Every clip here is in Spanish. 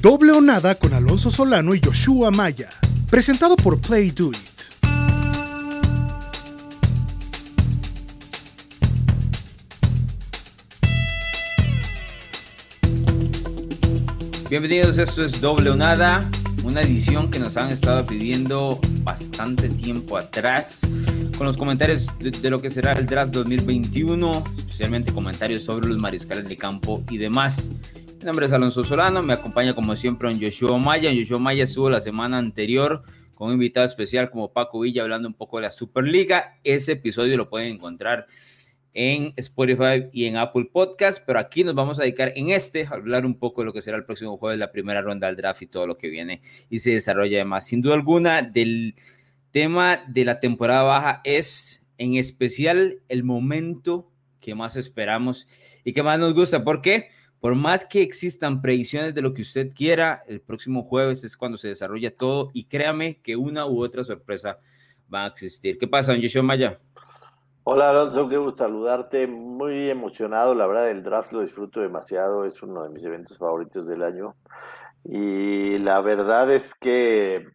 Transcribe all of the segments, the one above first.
Doble o nada con Alonso Solano y Joshua Maya. Presentado por Play Do It. Bienvenidos, esto es Doble o Nada, una edición que nos han estado pidiendo bastante tiempo atrás, con los comentarios de, lo que será el draft 2021, especialmente comentarios sobre los mariscales de campo y demás. Mi nombre es Alonso Solano, me acompaña como siempre en Joshua Maya. Joshua Maya estuvo la semana anterior con un invitado especial como Paco Villa hablando un poco de la Superliga. Ese episodio lo pueden encontrar en Spotify y en Apple Podcast, pero aquí nos vamos a dedicar en este a hablar un poco de lo que será el próximo jueves, la primera ronda del draft y todo lo que viene y se desarrolla además. Sin duda alguna, del tema de la temporada baja es en especial el momento que más esperamos y que más nos gusta. ¿Por qué? Por más que existan predicciones de lo que usted quiera, el próximo jueves es cuando se desarrolla todo y créame que una u otra sorpresa va a existir. ¿Qué pasa, don Yeshua Maya? Hola Alonso, qué gusto saludarte. Muy emocionado, la verdad, el draft lo disfruto demasiado, es uno de mis eventos favoritos del año. Y la verdad es que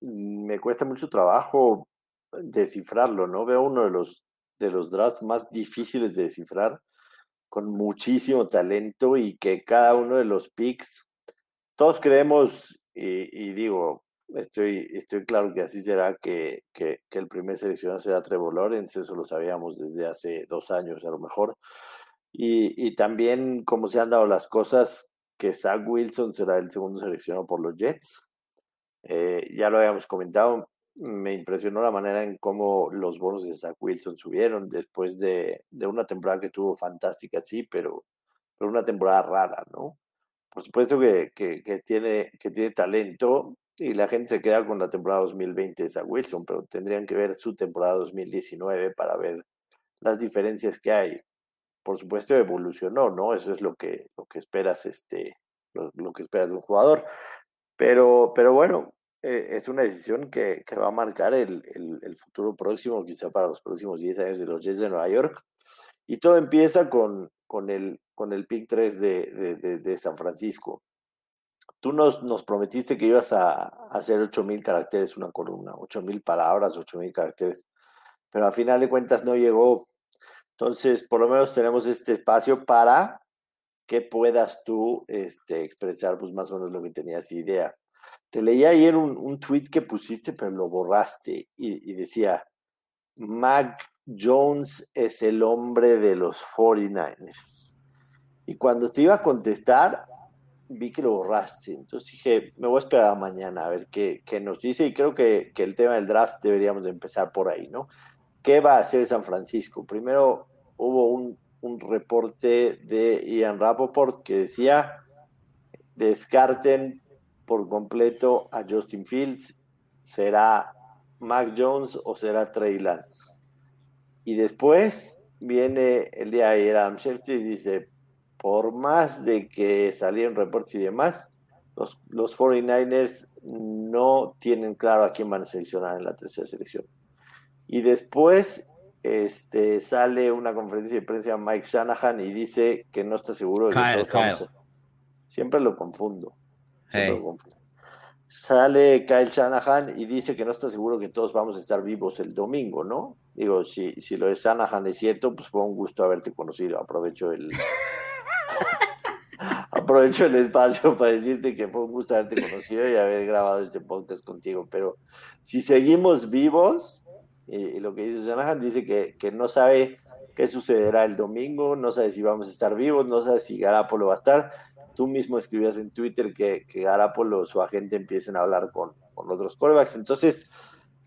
me cuesta mucho trabajo descifrarlo, ¿no? Veo uno de los, de los drafts más difíciles de descifrar, con muchísimo talento y que cada uno de los picks, todos creemos, y digo, estoy, estoy claro que así será, que, que, el primer seleccionado será Trevor Lawrence, eso lo sabíamos desde hace dos años a lo mejor. Y, y también como se han dado las cosas, que Zach Wilson será el segundo seleccionado por los Jets. Eh, ya lo habíamos comentado, me impresionó la manera en cómo los bonos de Zach Wilson subieron después de, de una temporada que tuvo fantástica, sí, pero, pero una temporada rara, ¿no? Por supuesto que, que, tiene, que tiene talento, y la gente se queda con la temporada 2020 de Zach Wilson, pero tendrían que ver su temporada 2019 para ver las diferencias que hay. Por supuesto, evolucionó, ¿no? Eso es lo que, lo que esperas, este, lo, que esperas de un jugador. Pero, pero bueno, eh, es una decisión que, que va a marcar el, el, futuro próximo, quizá para los próximos 10 años de los Jets de Nueva York. Y todo empieza con, con, el, con el pick 3 de, de, de San Francisco tú nos, nos prometiste que ibas a, hacer 8000 caracteres una columna, 8000 palabras, 8000 caracteres, pero al final de cuentas no llegó. Entonces, por lo menos tenemos este espacio para que puedas tú este, expresar pues, más o menos lo que tenías idea. Te leí ayer un, un tweet que pusiste, pero lo borraste y, decía, Mac Jones es el hombre de los 49ers. Y cuando te iba a contestar, vi que lo borraste. Entonces dije, me voy a esperar mañana a ver qué, qué nos dice. Y creo que, que, el tema del draft deberíamos de empezar por ahí, ¿no? ¿Qué va a hacer San Francisco? Primero hubo un, un reporte de Ian Rapoport que decía, descarten por completo a Justin Fields, será Mac Jones o será Trey Lance. Y después viene el día de ayer Adam Schefter y dice, por más de que salieron reportes y demás, los, los 49ers no tienen claro a quién van a seleccionar en la tercera selección. Y después este, sale una conferencia de prensa de Mike Shanahan y dice que no está seguro de que todos Siempre lo confundo. Sale Kyle Shanahan y dice que no está seguro que todos vamos a estar vivos el domingo, ¿no? Digo, si, si lo de Shanahan es cierto, pues fue un gusto haberte conocido. Aprovecho el, aprovecho el espacio para decirte que fue un gusto haberte conocido y haber grabado este podcast contigo. Pero si seguimos vivos, y, lo que dice Jonathan dice que, que, no sabe qué sucederá el domingo, no sabe si vamos a estar vivos, no sabe si Garapolo va a estar. Tú mismo escribías en Twitter que, que Garapolo, su agente, empiecen a hablar con, con otros corebacks. Entonces,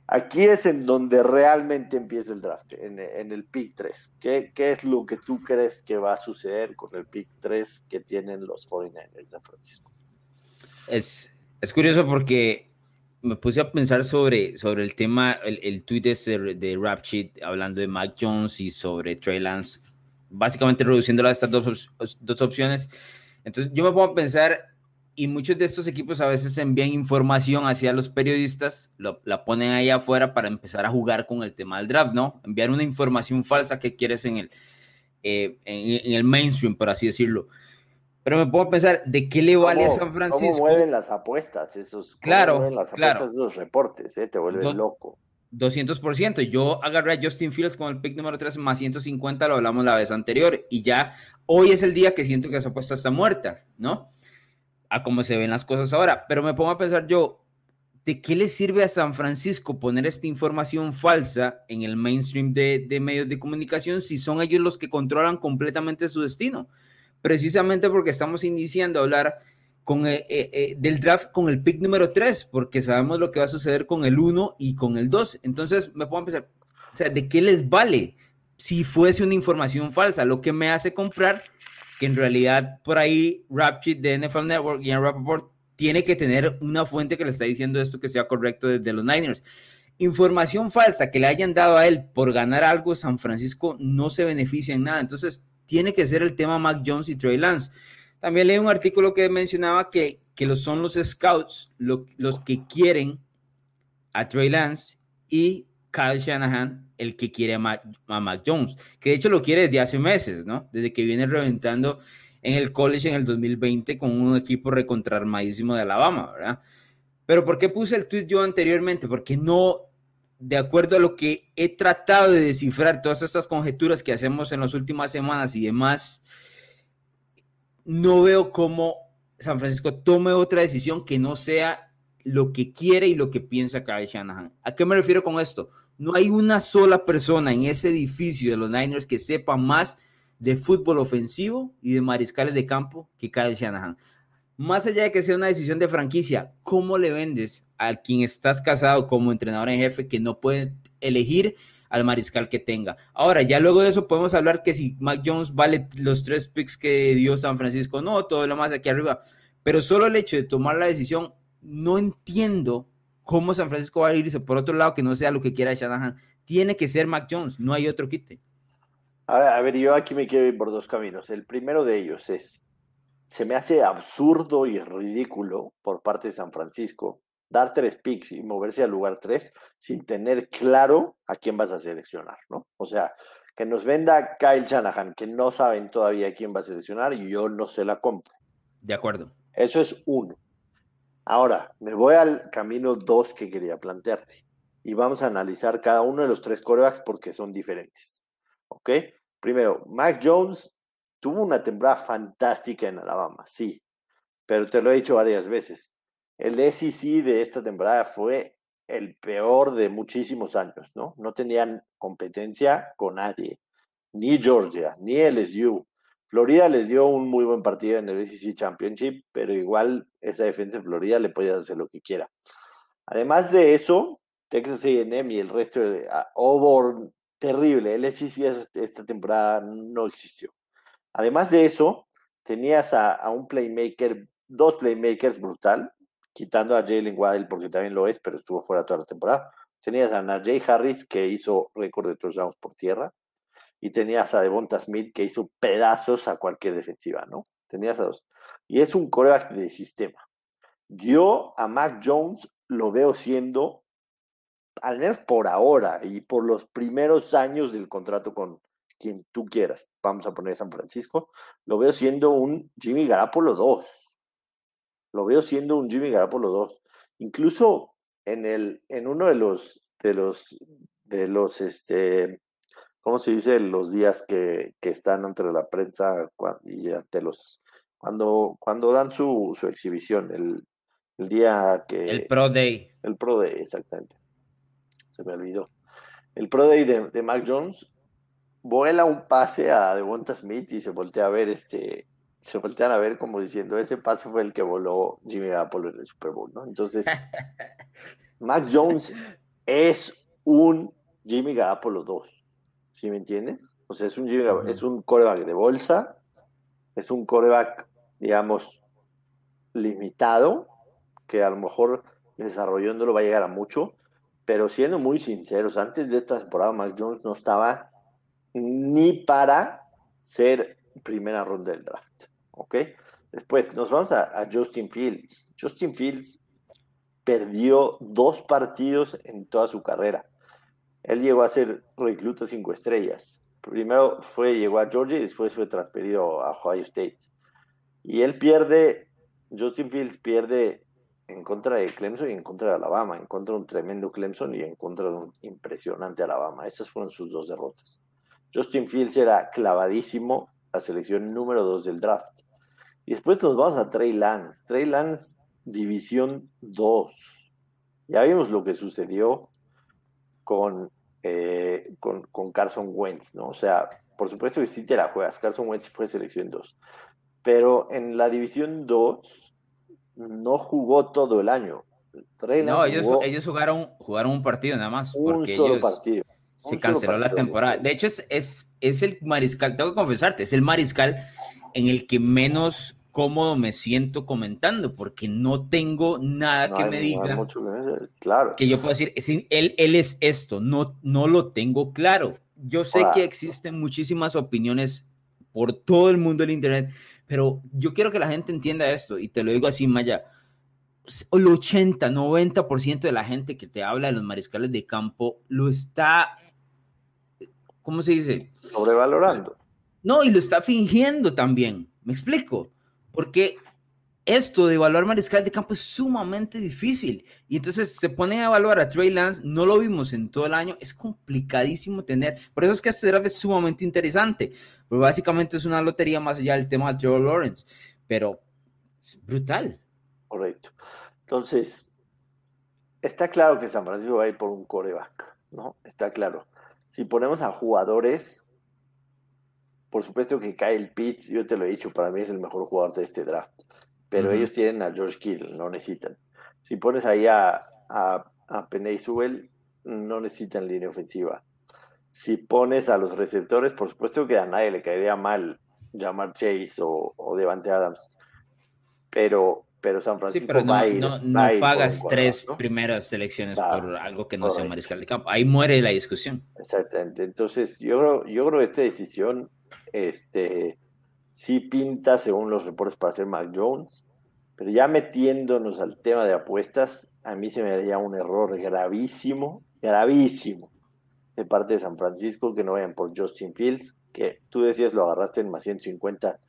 Aquí es en donde realmente empieza el draft, en, el pick 3. ¿Qué, ¿Qué, es lo que tú crees que va a suceder con el pick 3 que tienen los 49ers de Francisco? Es, es curioso porque me puse a pensar sobre, sobre el tema, el, el tweet de, de Rap hablando de Mike Jones y sobre Trey Lance, básicamente reduciéndolo a estas dos, dos opciones. Entonces yo me pongo a pensar y muchos de estos equipos a veces envían información hacia los periodistas, la ponen ahí afuera para empezar a jugar con el tema del draft, ¿no? Enviar una información falsa que quieres en el, eh, en, el mainstream, por así decirlo. Pero me puedo pensar, ¿de qué le vale a San Francisco? ¿Cómo mueven las apuestas? Esos, claro, las apuestas, esos reportes, ¿eh? te vuelves loco. 200%. Yo agarré a Justin Fields con el pick número 3 más 150, lo hablamos la vez anterior, y ya hoy es el día que siento que esa apuesta está muerta, ¿no? A cómo se ven las cosas ahora. Pero me pongo a pensar yo, ¿de qué le sirve a San Francisco poner esta información falsa en el mainstream de, de medios de comunicación si son ellos los que controlan completamente su destino? Precisamente porque estamos iniciando a hablar con, eh, eh, eh, del draft con el pick número 3, porque sabemos lo que va a suceder con el 1 y con el 2. Entonces me puedo empezar, o sea, ¿de qué les vale si fuese una información falsa? Lo que me hace comprar que en realidad por ahí Rapchit de NFL Network y en Rappaport tiene que tener una fuente que le está diciendo esto que sea correcto desde los Niners. Información falsa que le hayan dado a él por ganar algo, San Francisco no se beneficia en nada. Entonces, tiene que ser el tema Mac Jones y Trey Lance. También leí un artículo que mencionaba que, que los, son los scouts los que quieren a Trey Lance y Kyle Shanahan el que quiere a Mac, Jones, que de hecho lo quiere desde hace meses, ¿no? Desde que viene reventando en el college en el 2020 con un equipo recontrarmadísimo de Alabama, ¿verdad? Pero ¿por qué puse el tweet yo anteriormente? Porque no, de acuerdo a lo que he tratado de descifrar, todas estas conjeturas que hacemos en las últimas semanas y demás, no veo cómo San Francisco tome otra decisión que no sea lo que quiere y lo que piensa Kyle Shanahan. ¿A qué me refiero con esto? No hay una sola persona en ese edificio de los Niners que sepa más de fútbol ofensivo y de mariscales de campo que Kyle Shanahan. Más allá de que sea una decisión de franquicia, ¿cómo le vendes a quien estás casado como entrenador en jefe que no puede elegir al mariscal que tenga. Ahora, ya luego de eso podemos hablar que si Mac Jones vale los tres picks que dio San Francisco, no, todo lo más aquí arriba. Pero solo el hecho de tomar la decisión, no entiendo cómo San Francisco va a irse por otro lado que no sea lo que quiera Shanahan. Tiene que ser Mac Jones, no hay otro quite. A ver, yo aquí me quiero ir por dos caminos. El primero de ellos es, se me hace absurdo y ridículo por parte de San Francisco dar tres picks y moverse al lugar tres sin tener claro a quién vas a seleccionar, ¿no? O sea, que nos venda Kyle Shanahan, que no saben todavía quién va a seleccionar y yo no se la compro. De acuerdo. Eso es uno. Ahora, me voy al camino dos que quería plantearte y vamos a analizar cada uno de los tres corebacks porque son diferentes. ¿Ok? Primero, Mac Jones tuvo una temporada fantástica en Alabama, sí, pero te lo he dicho varias veces el SEC de esta temporada fue el peor de muchísimos años, ¿no? No tenían competencia con nadie, ni Georgia, ni LSU. Florida les dio un muy buen partido en el SEC Championship, pero igual esa defensa en Florida le podía hacer lo que quiera. Además de eso, Texas A&M y el resto de Auburn, terrible. El SEC esta temporada no existió. Además de eso, tenías a un playmaker, dos playmakers brutal, quitando a Jalen Waddell porque también lo es, pero estuvo fuera toda la temporada. Tenías a Najee Harris que hizo récord de touchdowns por tierra y tenías a Devonta Smith que hizo pedazos a cualquier defensiva, ¿no? Tenías a dos. Y es un coreback de sistema. Yo a Mac Jones lo veo siendo, al menos por ahora y por los primeros años del contrato con quien tú quieras, vamos a poner San Francisco, lo veo siendo un Jimmy Garapolo 2 lo veo siendo un Jimmy Garoppolo 2. Incluso en, el, en uno de los, de los, de los, este, ¿cómo se dice? Los días que, están entre la prensa y ante los, cuando, cuando dan su, exhibición, el, día que... El Pro Day. El Pro Day, exactamente. Se me olvidó. El Pro Day de, de Mac Jones vuela un pase a Devonta Smith y se voltea a ver este se voltean a ver como diciendo, ese pase fue el que voló Jimmy Garoppolo en el Super Bowl, ¿no? Entonces, Mac Jones es un Jimmy Garoppolo 2, ¿sí me entiendes? O sea, es un, Jimmy, es un coreback de bolsa, es un coreback, digamos, limitado, que a lo mejor desarrollándolo va a llegar a mucho, pero siendo muy sinceros, antes de esta temporada Mac Jones no estaba ni para ser primera ronda del draft. ¿Ok? Después nos vamos a, Justin Fields. Justin Fields perdió dos partidos en toda su carrera. Él llegó a ser recluta cinco estrellas. Primero fue, llegó a Georgia y después fue transferido a Ohio State. Y él pierde, Justin Fields pierde en contra de Clemson y en contra de Alabama, en contra de un tremendo Clemson y en contra de un impresionante Alabama. Esas fueron sus dos derrotas. Justin Fields era clavadísimo, la selección número dos del draft. Y después nos vamos a Trey Lance. Trey Lance, División 2. Ya vimos lo que sucedió con, eh, con, con, Carson Wentz, ¿no? O sea, por supuesto que sí te la juegas. Carson Wentz fue selección 2. Pero en la División 2 no jugó todo el año. no, ellos, ellos jugaron, jugaron un partido nada más. Un solo partido. Se canceló la temporada. De hecho, es, es, es, el mariscal, tengo que confesarte, es el mariscal en el que menos cómodo me siento comentando, porque no tengo nada que me diga. que, claro. que yo puedo decir, él, él es esto, no, no lo tengo claro. Yo sé que existen muchísimas opiniones por todo el mundo del Internet pero yo quiero que la gente entienda esto y te lo digo así, Maya. El 80, 90% de la gente que te habla de los mariscales de campo lo está, ¿cómo se dice? Sobrevalorando. No, y lo está fingiendo también. ¿Me explico? Porque esto de evaluar mariscal de campo es sumamente difícil. Y entonces se pone a evaluar a Trey Lance, no lo vimos en todo el año, es complicadísimo tener. Por eso es que este draft es sumamente interesante. Pero básicamente es una lotería más allá del tema de Trevor Lawrence. Pero es brutal. Correcto. Entonces, está claro que San Francisco va a ir por un coreback, ¿no? Está claro. Si ponemos a jugadores, por supuesto que Kyle Pitts, yo te lo he dicho, para mí es el mejor jugador de este draft pero ellos tienen a George Kittle, no necesitan. Si pones ahí a, a, a Penny Sewell, no necesitan línea ofensiva. Si pones a los receptores, por supuesto que a nadie le caería mal llamar Chase o, o Devante Adams, pero, pero San Francisco no, va a ir, no, pagas tres primeras selecciones por algo que no sea un mariscal de campo. Ahí muere la discusión. Exactamente. Entonces, yo, yo creo que esta decisión este, sí pinta, según los reportes, para ser Mac Jones. Pero ya metiéndonos al tema de apuestas, a mí se me haría un error gravísimo, gravísimo, de parte de San Francisco, que no vayan por Justin Fields, que tú decías lo agarraste en más 150.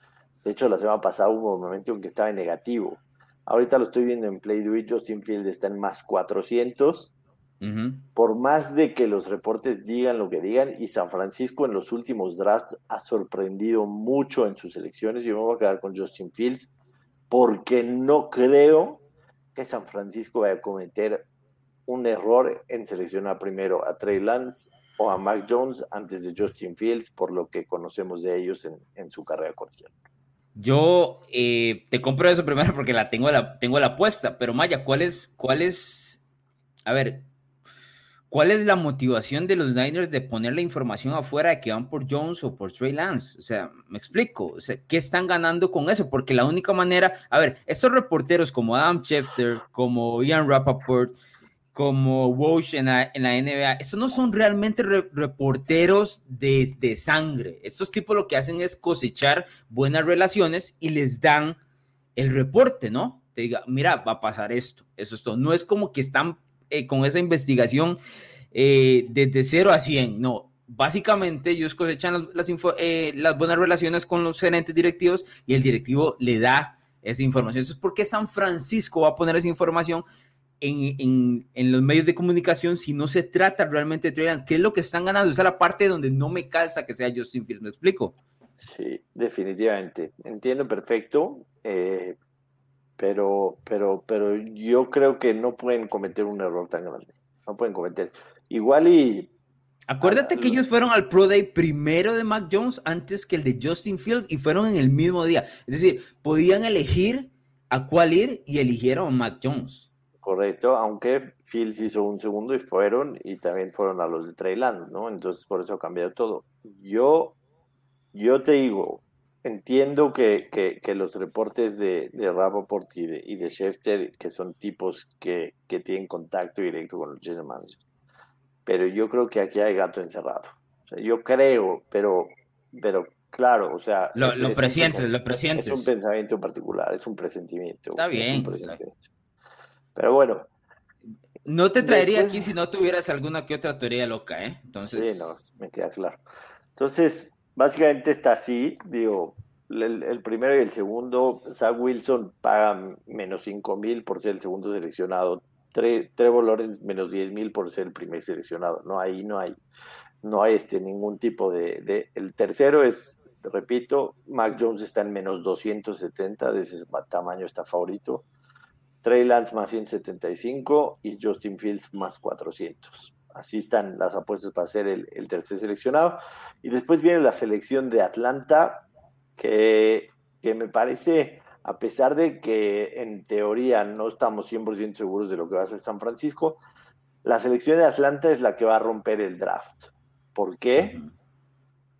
De hecho, la semana pasada hubo un momento en que estaba en negativo. Ahorita lo estoy viendo en Play Justin Fields está en más 400 por más de que los reportes digan lo que digan, y San Francisco en los últimos drafts ha sorprendido mucho en sus elecciones, yo me voy a quedar con Justin Fields, porque no creo que San Francisco vaya a cometer un error en seleccionar primero a Trey Lance o a Mac Jones antes de Justin Fields, por lo que conocemos de ellos en, su carrera colegial. Yo eh, te compro eso primero porque la tengo la, tengo la apuesta, pero Maya, ¿cuál es, cuál es, a ver, ¿Cuál es la motivación de los Niners de poner la información afuera de que van por Jones o por Trey Lance? O sea, me explico. O sea, ¿qué están ganando con eso? Porque la única manera, a ver, estos reporteros como Adam Schefter, como Ian Rappaport, como Walsh en la, NBA, estos no son realmente reporteros de, de, sangre. Estos tipos lo que hacen es cosechar buenas relaciones y les dan el reporte, ¿no? Te diga, mira, va a pasar esto, eso es todo. No es como que están eh, con esa investigación eh, desde 0 a 100, no. Básicamente ellos cosechan las, eh, las, buenas relaciones con los gerentes directivos y el directivo le da esa información. Entonces, ¿por qué San Francisco va a poner esa información en, en, en, los medios de comunicación si no se trata realmente de Trey ¿Qué es lo que están ganando? Esa es la parte donde no me calza que sea Justin Fields. ¿Me explico? Sí, definitivamente. Entiendo perfecto. Eh, pero, pero, pero yo creo que no pueden cometer un error tan grande. No pueden cometer. Igual y. Acuérdate que ellos fueron al Pro Day primero de Mac Jones antes que el de Justin Fields y fueron en el mismo día. Es decir, podían elegir a cuál ir y eligieron a Mac Jones. Correcto, aunque Fields hizo un segundo y fueron, y también fueron a los de Treyland, ¿no? Entonces por eso ha cambiado todo. Yo, yo te digo, entiendo que, que, los reportes de, de Rappaport y de, y de Schefter, que son tipos que, que tienen contacto directo con los general managers, pero yo creo que aquí hay gato encerrado. O sea, yo creo, pero, pero claro, o sea... Lo, lo presientes, lo presientes. Es un pensamiento particular, es un presentimiento. Está bien. Pero bueno. No te traería aquí si no tuvieras alguna que otra teoría loca, ¿eh? Entonces... Sí, no, me queda claro. Entonces, básicamente está así, digo, el, primero y el segundo, Zach Wilson paga menos 5 mil por ser el segundo seleccionado, Trevor Lawrence menos 10 mil por ser el primer seleccionado. No, ahí no hay, no hay este, ningún tipo de, de, El tercero es, repito, Mac Jones está en menos 270, de ese tamaño está favorito. Trey Lance más 175 y Justin Fields más 400. Así están las apuestas para ser el, el tercer seleccionado. Y después viene la selección de Atlanta, que, que me parece a pesar de que en teoría no estamos 100% seguros de lo que va a hacer San Francisco, la selección de Atlanta es la que va a romper el draft. ¿Por qué?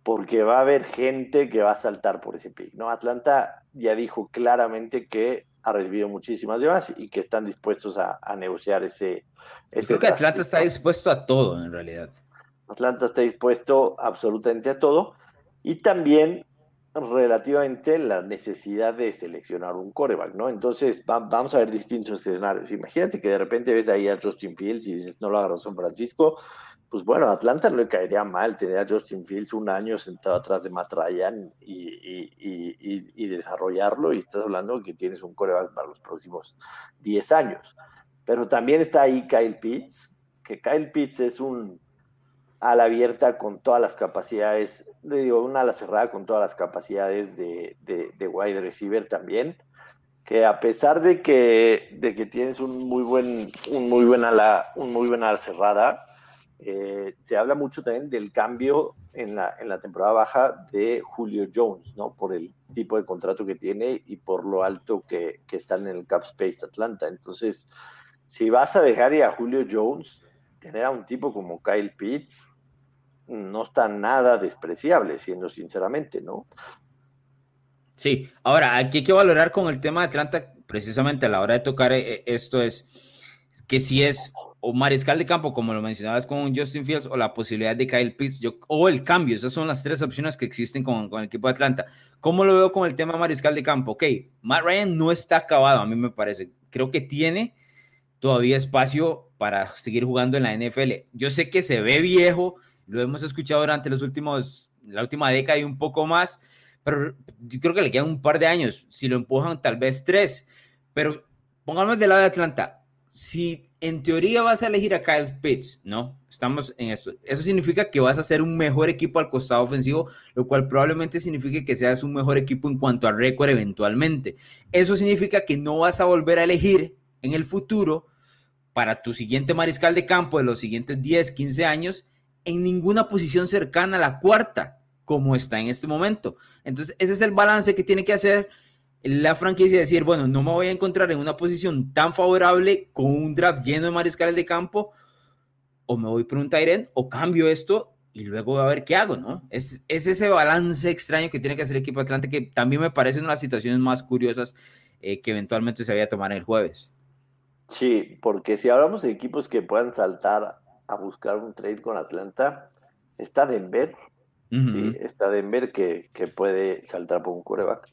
Porque va a haber gente que va a saltar por ese pick. ¿no? Atlanta ya dijo claramente que ha recibido muchísimas llamadas y que están dispuestos a, negociar ese, ese Creo que Atlanta está dispuesto a todo, en realidad. Atlanta está dispuesto absolutamente a todo. Y también relativamente la necesidad de seleccionar un coreback, ¿no? Entonces, vamos a ver distintos escenarios. Imagínate que de repente ves ahí a Justin Fields y dices, no lo haga San Francisco. Pues bueno, Atlanta no le caería mal tener a Justin Fields un año sentado atrás de Matt Ryan y, desarrollarlo. Y estás hablando que tienes un coreback para los próximos 10 años. Pero también está ahí Kyle Pitts, que Kyle Pitts es un ala abierta con todas las capacidades, digo, una ala cerrada con todas las capacidades de, de, wide receiver también, que a pesar de que, de que tienes un muy buen, un muy buen ala, un muy buena ala cerrada, eh, se habla mucho también del cambio en la, en la temporada baja de Julio Jones, ¿no? Por el tipo de contrato que tiene y por lo alto que, que están en el cap space Atlanta. Entonces, si vas a dejar a Julio Jones, tener a un tipo como Kyle Pitts no está nada despreciable, siendo sinceramente, ¿no? Sí, ahora aquí hay que valorar con el tema de Atlanta, precisamente a la hora de tocar eh, esto es que si es o mariscal de campo, como lo mencionabas con Justin Fields, o la posibilidad de Kyle Pitts, o el cambio, esas son las tres opciones que existen con, con, el equipo de Atlanta. ¿Cómo lo veo con el tema mariscal de campo? Ok, Matt Ryan no está acabado, a mí me parece. Creo que tiene todavía espacio para seguir jugando en la NFL. Yo sé que se ve viejo, lo hemos escuchado durante los últimos, la última década y un poco más, pero yo creo que le quedan un par de años. Si lo empujan, tal vez tres. Pero pongamos del lado de Atlanta. Si en teoría vas a elegir a Kyle Pitts, ¿no? Estamos en esto. Eso significa que vas a ser un mejor equipo al costado ofensivo, lo cual probablemente signifique que seas un mejor equipo en cuanto a récord eventualmente. Eso significa que no vas a volver a elegir en el futuro para tu siguiente mariscal de campo de los siguientes 10, 15 años en ninguna posición cercana a la cuarta, como está en este momento. Entonces, ese es el balance que tiene que hacer la franquicia, decir, bueno, no me voy a encontrar en una posición tan favorable con un draft lleno de mariscales de campo, o me voy por un Tyren, o cambio esto y luego a ver qué hago, ¿no? Es, es ese balance extraño que tiene que hacer el equipo Atlante, que también me parece una de las situaciones más curiosas eh, que eventualmente se vaya a tomar el jueves. Sí, porque si hablamos de equipos que puedan saltar a buscar un trade con Atlanta, está Denver, sí, está Denver que, que, puede saltar por un coreback.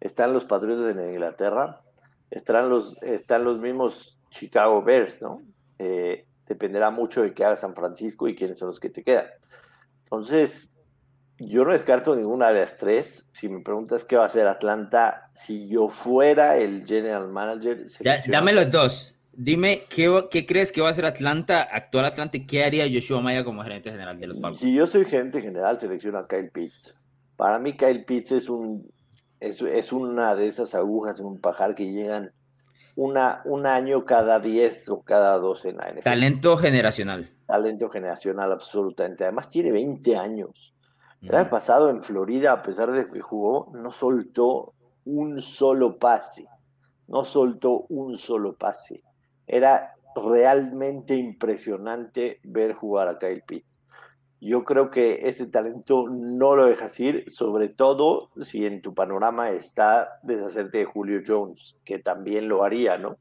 Están los Patriots de Inglaterra, están los, están los mismos Chicago Bears, ¿no? Eh, dependerá mucho de qué haga San Francisco y quiénes son los que te quedan. Entonces, yo no descarto ninguna de las tres. Si me preguntas qué va a hacer Atlanta, si yo fuera el general manager. dame los dos. Dime, ¿qué, crees que va a hacer Atlanta, actual Atlanta, qué haría Joshua Maya como gerente general de los Falcons? Si yo soy gerente general, selecciono a Kyle Pitts. Para mí, Kyle Pitts es, un, es, una de esas agujas en un pajar que llegan una, un año cada 10 o cada 12 en la NFL. Talento generacional. Talento generacional, absolutamente. Además, tiene 20 años. El año pasado en Florida, a pesar de que jugó, no soltó un solo pase. No soltó un solo pase era realmente impresionante ver jugar a Kyle Pitts. Yo creo que ese talento no lo dejas ir, sobre todo si en tu panorama está deshacerte de Julio Jones, que también lo haría, ¿no?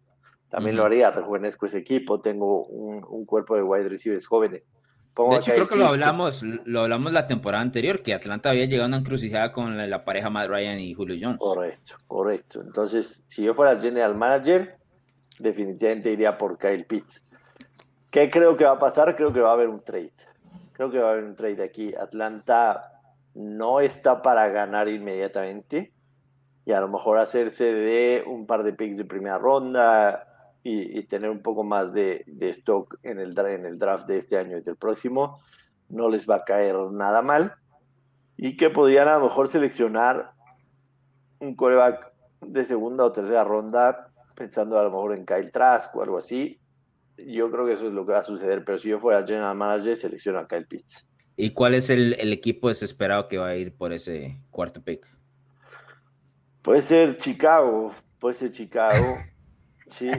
También lo haría, rejuvenezco ese equipo, tengo un, cuerpo de wide receivers jóvenes. de hecho, creo que lo hablamos, lo hablamos la temporada anterior, que Atlanta había llegado a una encrucijada con la, la pareja Matt Ryan y Julio Jones. Correcto, correcto. Entonces, si yo fuera general manager, definitivamente iría por Kyle Pitts. ¿Qué creo que va a pasar? Creo que va a haber un trade. Creo que va a haber un trade aquí. Atlanta no está para ganar inmediatamente. y a lo mejor hacerse de un par de picks de primera ronda y, tener un poco más de, stock en el, en el draft de este año y del próximo, no les va a caer nada mal. Y que podrían a lo mejor seleccionar un coreback de segunda o tercera ronda, pensando a lo mejor en Kyle Trask o algo así. Yo creo que eso es lo que va a suceder, pero si yo fuera general manager, selecciono a Kyle Pitts. ¿Y cuál es el, el equipo desesperado que va a ir por ese cuarto pick? Puede ser Chicago, puede ser Chicago. Sí,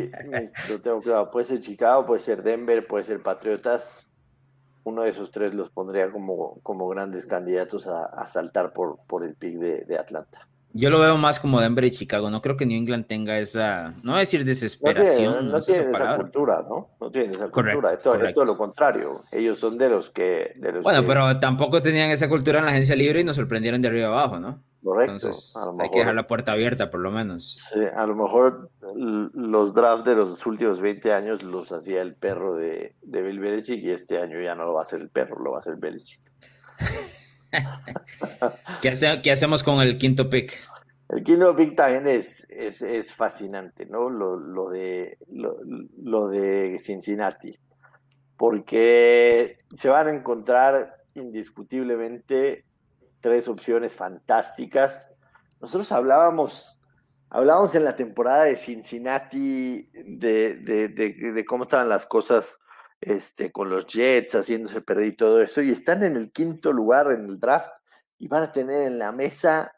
lo tengo claro. Puede ser Chicago, puede ser Denver, puede ser Patriotas. Uno de esos tres los pondría como, como grandes candidatos a, saltar por, por el pick de, Atlanta. Yo lo veo más como Denver y Chicago. No creo que New England tenga esa, no voy a decir desesperación. No, tienen, esa cultura, ¿no? No tienen esa cultura. Esto, es lo contrario. Ellos son de los que. bueno, pero tampoco tenían esa cultura en la agencia libre y nos sorprendieron de arriba abajo, ¿no? Correcto. Entonces, hay que dejar la puerta abierta, por lo menos. Sí, a lo mejor los drafts de los últimos 20 años los hacía el perro de, de Bill Belichick y este año ya no lo va a hacer el perro, lo va a hacer Belichick. ¿Qué, hacemos con el quinto pick? El quinto pick también es, es, fascinante, ¿no? Lo, de, lo de Cincinnati. Porque se van a encontrar indiscutiblemente tres opciones fantásticas. Nosotros hablábamos, hablábamos en la temporada de Cincinnati de, de, cómo estaban las cosas este, con los Jets haciéndose perder y todo eso, y están en el quinto lugar en el draft y van a tener en la mesa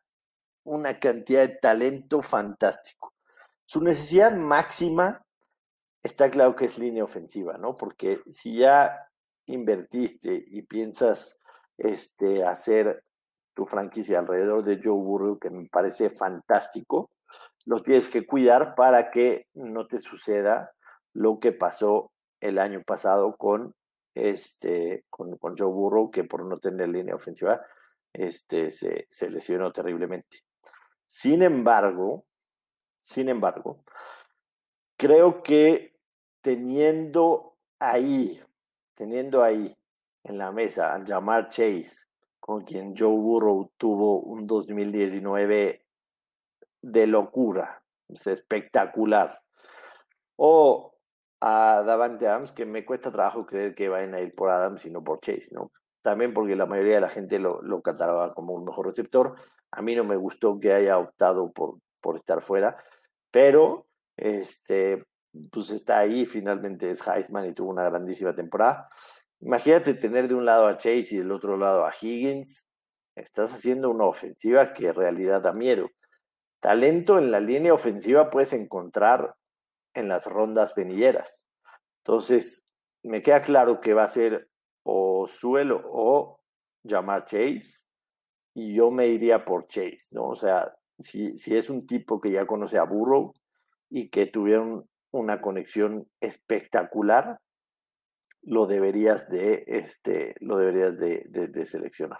una cantidad de talento fantástico. Su necesidad máxima está claro que es línea ofensiva, ¿no? Porque si ya invertiste y piensas este, hacer tu franquicia alrededor de Joe Burrow, que me parece fantástico, los tienes que cuidar para que no te suceda lo que pasó el año pasado con, este, con, Joe Burrow, que por no tener línea ofensiva este, se, lesionó terriblemente. Sin embargo, sin embargo, creo que teniendo ahí, teniendo ahí en la mesa al llamar Chase, con quien Joe Burrow tuvo un 2019 de locura, es espectacular. O a Davante Adams, que me cuesta trabajo creer que vayan a ir por Adams y no por Chase, ¿no? También porque la mayoría de la gente lo, lo cataloga como un mejor receptor. A mí no me gustó que haya optado por, por estar fuera, pero este, pues está ahí, finalmente es Heisman y tuvo una grandísima temporada. Imagínate tener de un lado a Chase y del otro lado a Higgins. Estás haciendo una ofensiva que en realidad da miedo. Talento en la línea ofensiva puedes encontrar en las rondas venideras. Entonces, me queda claro que va a ser o Suelo o llamar Chase y yo me iría por Chase, ¿no? O sea, si, si es un tipo que ya conoce a Burrow y que tuvieron una conexión espectacular, lo deberías de, este, lo deberías de, de, seleccionar.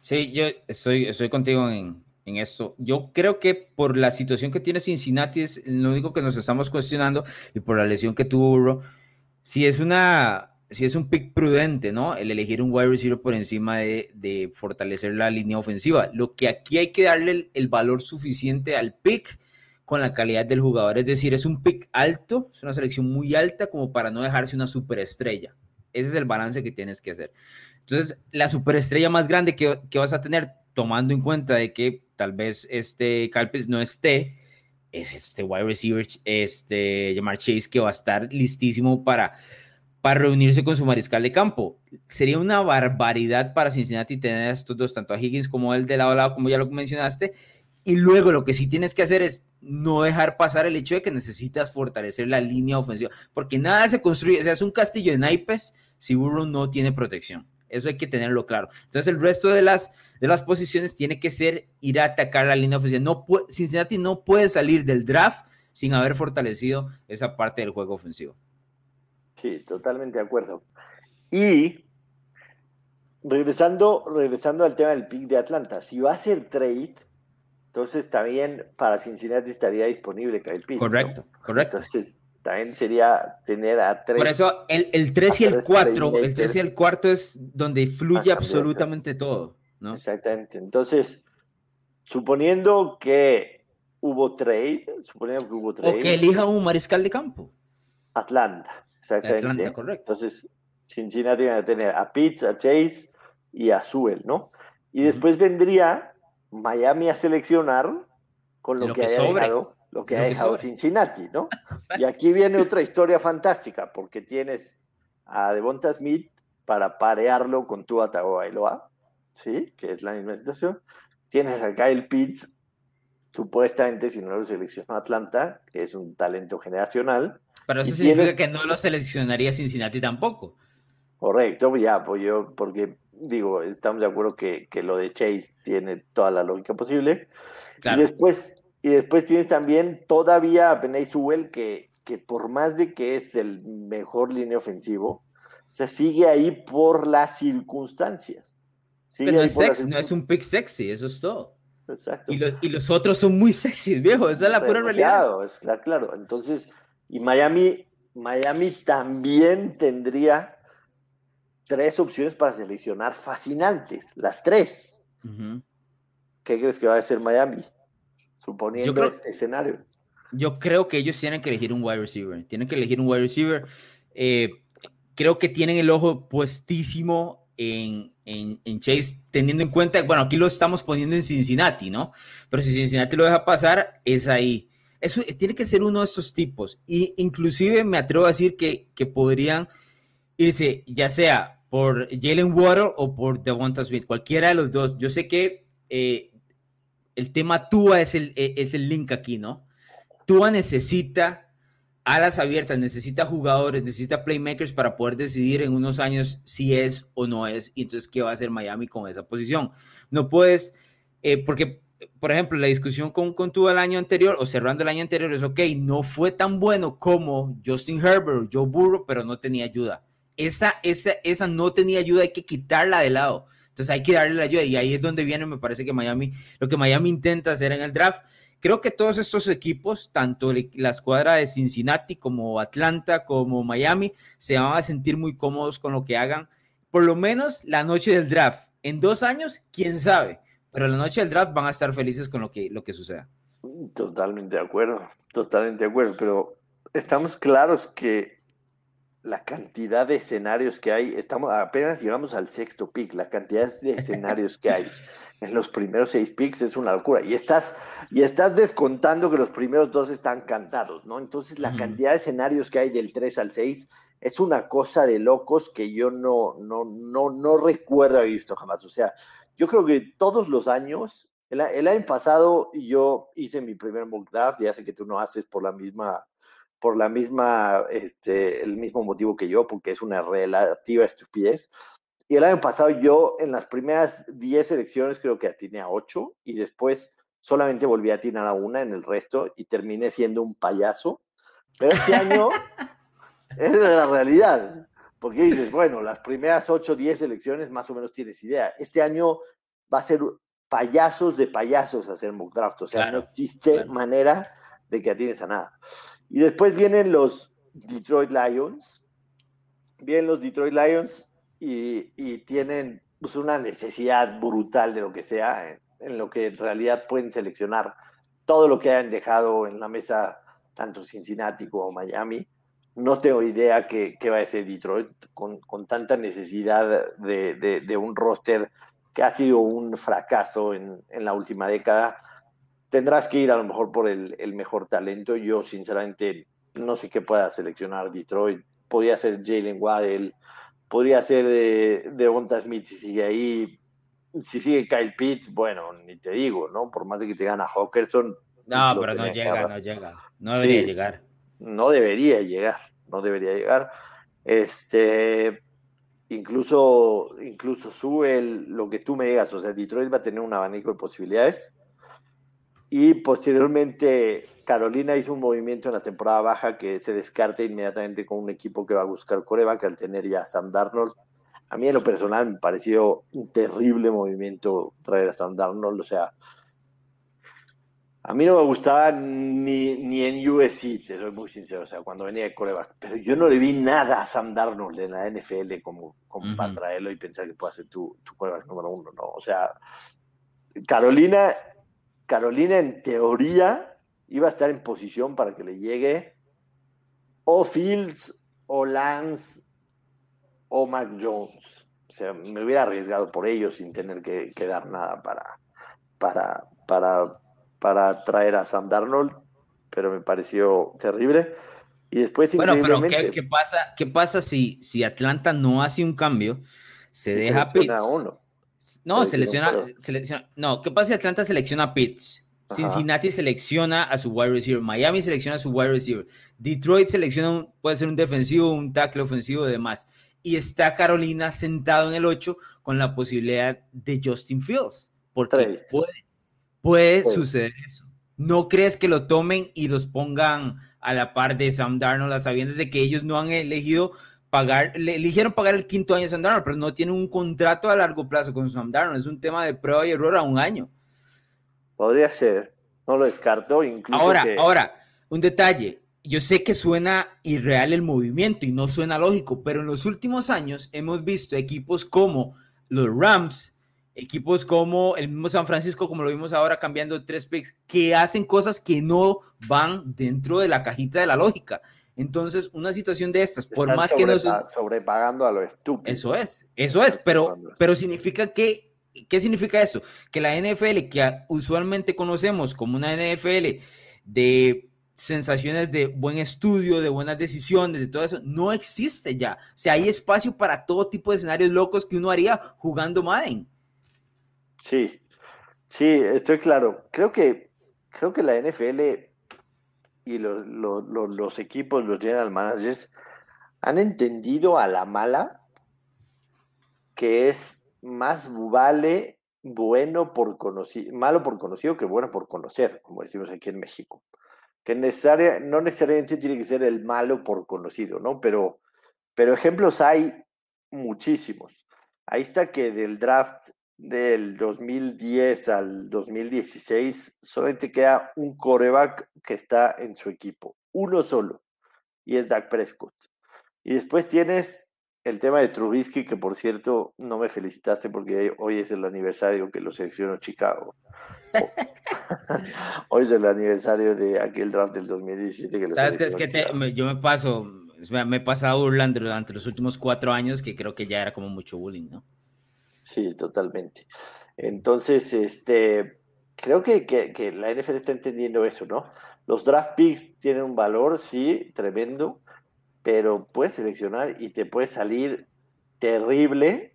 Sí, yo estoy, contigo en, en esto. Yo creo que por la situación que tiene Cincinnati es lo único que nos estamos cuestionando y por la lesión que tuvo Burrow, si es una si es un pick prudente, ¿no? El elegir un wide receiver por encima de, de fortalecer la línea ofensiva. Lo que aquí hay que darle el, el valor suficiente al pick con la calidad del jugador. Es decir, es un pick alto, es una selección muy alta como para no dejarse una superestrella. Ese es el balance que tienes que hacer. Entonces, la superestrella más grande que, que vas a tener, tomando en cuenta de que tal vez este Calpes no esté, es este wide receiver, este Jamar Chase, que va a estar listísimo para, para reunirse con su mariscal de campo. Sería una barbaridad para Cincinnati tener a estos dos, tanto a Higgins como el de lado a lado, como ya lo mencionaste, y luego lo que sí tienes que hacer es no dejar pasar el hecho de que necesitas fortalecer la línea ofensiva, porque nada se construye, o sea, es un castillo de naipes si Burrow no tiene protección. Eso hay que tenerlo claro. Entonces el resto de las, de las posiciones tiene que ser ir a atacar la línea ofensiva. No Cincinnati no puede salir del draft sin haber fortalecido esa parte del juego ofensivo. Sí, totalmente de acuerdo. Y regresando, regresando al tema del pick de Atlanta, si va a ser trade, entonces también para Cincinnati estaría disponible Kyle Pitts. Correcto, correcto. Entonces también sería tener a tres. Por eso el, el 3 y el 4, el 3 y el 4 es donde fluye absolutamente todo, ¿no? Exactamente. Entonces, suponiendo que hubo trade, suponiendo que hubo trade. O que elija un mariscal de campo. Atlanta, exactamente. Atlanta, correcto. Entonces, Cincinnati va a tener a Pitts, a Chase y a Sewell, ¿no? Y después vendría Miami a seleccionar con lo, Lo que, que haya dejado, lo que Lo ha dejado. Cincinnati, ¿no? Y aquí viene otra historia fantástica, porque tienes a Devonta Smith para parearlo con Tua Tagovailoa, ¿sí? Que es la misma situación. Tienes a Kyle Pitts, supuestamente, si no lo seleccionó Atlanta, que es un talento generacional. Pero eso significa tienes- que no lo seleccionaría Cincinnati tampoco. Correcto, ya, pues yo, porque digo, estamos de acuerdo que, que lo de Chase tiene toda la lógica posible. Claro. Y después, y después tienes también todavía a Penay Sewell, que, que por más de que es el mejor línea ofensivo, se sigue ahí por las circunstancias. Pero no es, por las sexy, no es un pick sexy, eso es todo. Exacto. Y, lo- y los otros son muy sexys, viejo. Esa es la pura realidad. Es cla- claro. Entonces, y Miami, Miami también tendría tres opciones para seleccionar fascinantes, las tres. ¿Qué crees que va a hacer Miami? Suponiendo creo- este escenario. Yo creo que ellos tienen que elegir un wide receiver. Tienen que elegir un wide receiver. Eh, creo que tienen el ojo puestísimo en, en, Chase, teniendo en cuenta, bueno, aquí lo estamos poniendo en Cincinnati, ¿no? Pero si Cincinnati lo deja pasar, es ahí. Eso eh, tiene que ser uno de estos tipos. Y inclusive me atrevo a decir que, que podrían irse, ya sea por Jalen Water o por Devonta Smith, cualquiera de los dos. Yo sé que eh, el tema Tua es el, e- es el link aquí, ¿no? Tua necesita alas abiertas, necesita jugadores, necesita playmakers para poder decidir en unos años si es o no es. Y entonces, ¿qué va a hacer Miami con esa posición? No puedes, eh, porque, por ejemplo, la discusión con, con Tua el año anterior o cerrando el año anterior es, ok, no fue tan bueno como Justin Herbert o Joe Burrow, pero no tenía ayuda. Esa, esa, esa no tenía ayuda, hay que quitarla de lado. Entonces hay que darle la ayuda y ahí es donde viene, me parece que Miami, lo que Miami intenta hacer en el draft. Creo que todos estos equipos, tanto la escuadra de Cincinnati como Atlanta, como Miami, se van a sentir muy cómodos con lo que hagan, por lo menos la noche del draft. En dos años, quién sabe, pero la noche del draft van a estar felices con lo que, lo que suceda. Totalmente de acuerdo, totalmente de acuerdo, pero estamos claros que la cantidad de escenarios que hay, estamos apenas llegamos al sexto pick, la cantidad de escenarios que hay en los primeros seis picks es una locura y estás y estás descontando que los primeros dos están cantados, ¿no? Entonces la cantidad de escenarios que hay del 3 al 6 es una cosa de locos que yo no no no no recuerdo haber visto jamás, o sea, yo creo que todos los años el, el año pasado yo hice mi primer mock draft, ya sé que tú no haces por la misma, por la misma, este, el mismo motivo que yo, porque es una relativa estupidez. Y el año pasado yo en las primeras 10 elecciones creo que atiné a 8 y después solamente volví a atinar a una en el resto y terminé siendo un payaso. Pero este año es la realidad. Porque dices, bueno, las primeras 8 o 10 elecciones más o menos tienes idea. Este año va a ser payasos de payasos hacer mock draft. O sea, Claro, no existe claro. manera de que atines a nada. Y después vienen los Detroit Lions. Vienen los Detroit Lions y, tienen pues, una necesidad brutal de lo que sea, en, lo que en realidad pueden seleccionar todo lo que hayan dejado en la mesa, tanto Cincinnati como Miami. No tengo idea qué, va a ser Detroit con, con tanta necesidad de, de- de un roster que ha sido un fracaso en, en la última década. Tendrás que ir a lo mejor por el, el mejor talento. Yo, sinceramente, no sé qué pueda seleccionar Detroit. Podría ser Jalen Waddell, podría ser de, de Bonta Smith si sigue ahí. Si sigue Kyle Pitts, bueno, ni te digo, ¿no? Por más de que te gana Hawkerson, No, lo pero no llega, no llega. No debería Sí. llegar. no debería llegar, no debería llegar. Este, incluso, incluso sube el- lo que tú me digas, o sea, Detroit va a tener un abanico de posibilidades. Y posteriormente Carolina hizo un movimiento en la temporada baja que se descarta inmediatamente con un equipo que va a buscar coreback al tener ya a Sam Darnold. A mí en lo personal me pareció un terrible movimiento traer a Sam Darnold, o sea, a mí no me gustaba ni, ni en USC, te soy muy sincero, o sea, cuando venía de coreback, pero yo no le vi nada a Sam Darnold en la NFL como, como Ujú. para traerlo y pensar que pueda ser tu, tu coreback número uno, ¿no? O sea, Carolina Carolina en teoría iba a estar en posición para que le llegue o Fields o Lance o Mac Jones. O sea, me hubiera arriesgado por ellos sin tener que, dar nada para, para, para, para traer a Sam Darnold, pero me pareció terrible. Y después, bueno, pero ¿qué, pasa, qué pasa si, si Atlanta no hace un cambio? Se deja Pitts. No, selecciona, selecciona, No, ¿qué pasa si Atlanta selecciona a Pitts? Cincinnati selecciona a su wide receiver. Miami selecciona a su wide receiver. Detroit selecciona, puede ser un defensivo, un tackle ofensivo y demás. Y está Carolina sentado en el 8 con la posibilidad de Justin Fields. Porque puede, puede suceder eso. ¿No crees que lo tomen y los pongan a la par de Sam Darnold, a sabiendas de que ellos no han elegido pagar, le eligieron pagar el quinto año a Sam Darnold, pero no tienen un contrato a largo plazo con Sam Darnold? Es un tema de prueba y error a un año. Podría ser, no lo descarto. Incluso ahora, ahora, un detalle. Yo sé que suena irreal el movimiento y no suena lógico, pero en los últimos años hemos visto equipos como los Rams, equipos como el mismo San Francisco, como lo vimos ahora cambiando tres picks, que hacen cosas que no van dentro de la cajita de la lógica. Entonces, una situación de estas, por más que no... Sobrepagando a lo estúpido. Eso es, eso es, pero, pero significa que ¿Qué significa eso? Que la NFL, que usualmente conocemos como una NFL de sensaciones de buen estudio, de buenas decisiones, de todo eso, no existe ya. O sea, hay espacio para todo tipo de escenarios locos que uno haría jugando Madden. Sí, sí, estoy claro. Creo que, creo que la NFL y los, los equipos, los general managers, han entendido a la mala que es más vale bueno por conocido, malo por conocido que bueno por conocer, como decimos aquí en México. Que necesaria, no necesariamente tiene que ser el malo por conocido, ¿no? Pero, pero ejemplos hay muchísimos. Ahí está que del draft del 2010 al 2016 solamente queda un coreback que está en su equipo, uno solo, y es Dak Prescott. Y después tienes el tema de Trubisky, que por cierto no me felicitaste porque hoy es el aniversario que lo seleccionó Chicago. hoy es el aniversario de aquel draft del 2017 que lo Sabes que es que yo me paso, me he pasado burlando durante los últimos cuatro años que creo que ya era como mucho bullying, ¿no? Sí, totalmente. Entonces, este, creo que, que, que la NFL está entendiendo eso, ¿no? Los draft picks tienen un valor, sí, tremendo pero puedes seleccionar y te puede salir terrible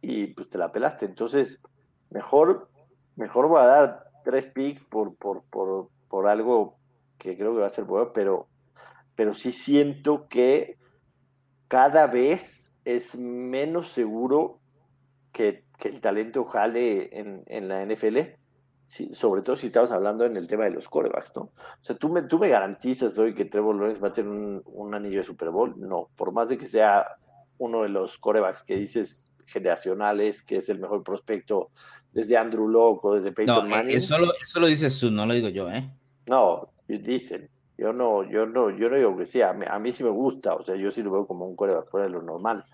y pues te la pelaste. Entonces, mejor, mejor voy a dar tres picks por, por, por, por algo que creo que va a ser bueno, pero, pero sí siento que cada vez es menos seguro que, que el talento jale en, en la NFL sobre todo si estamos hablando en el tema de los corebacks, ¿no? O sea, ¿tú me, tú me garantizas hoy que Trevor Lawrence va a tener un, anillo de Super Bowl? No, por más de que sea uno de los corebacks que dices generacionales, que es el mejor prospecto desde Andrew Locke o desde Peyton no, Manning. Eso lo, eso lo dices tú, no lo digo yo, ¿eh? No, dicen. Yo no, yo no, yo no digo que sea. A mí, sí me gusta, o sea, yo sí lo veo como un coreback fuera de lo normal.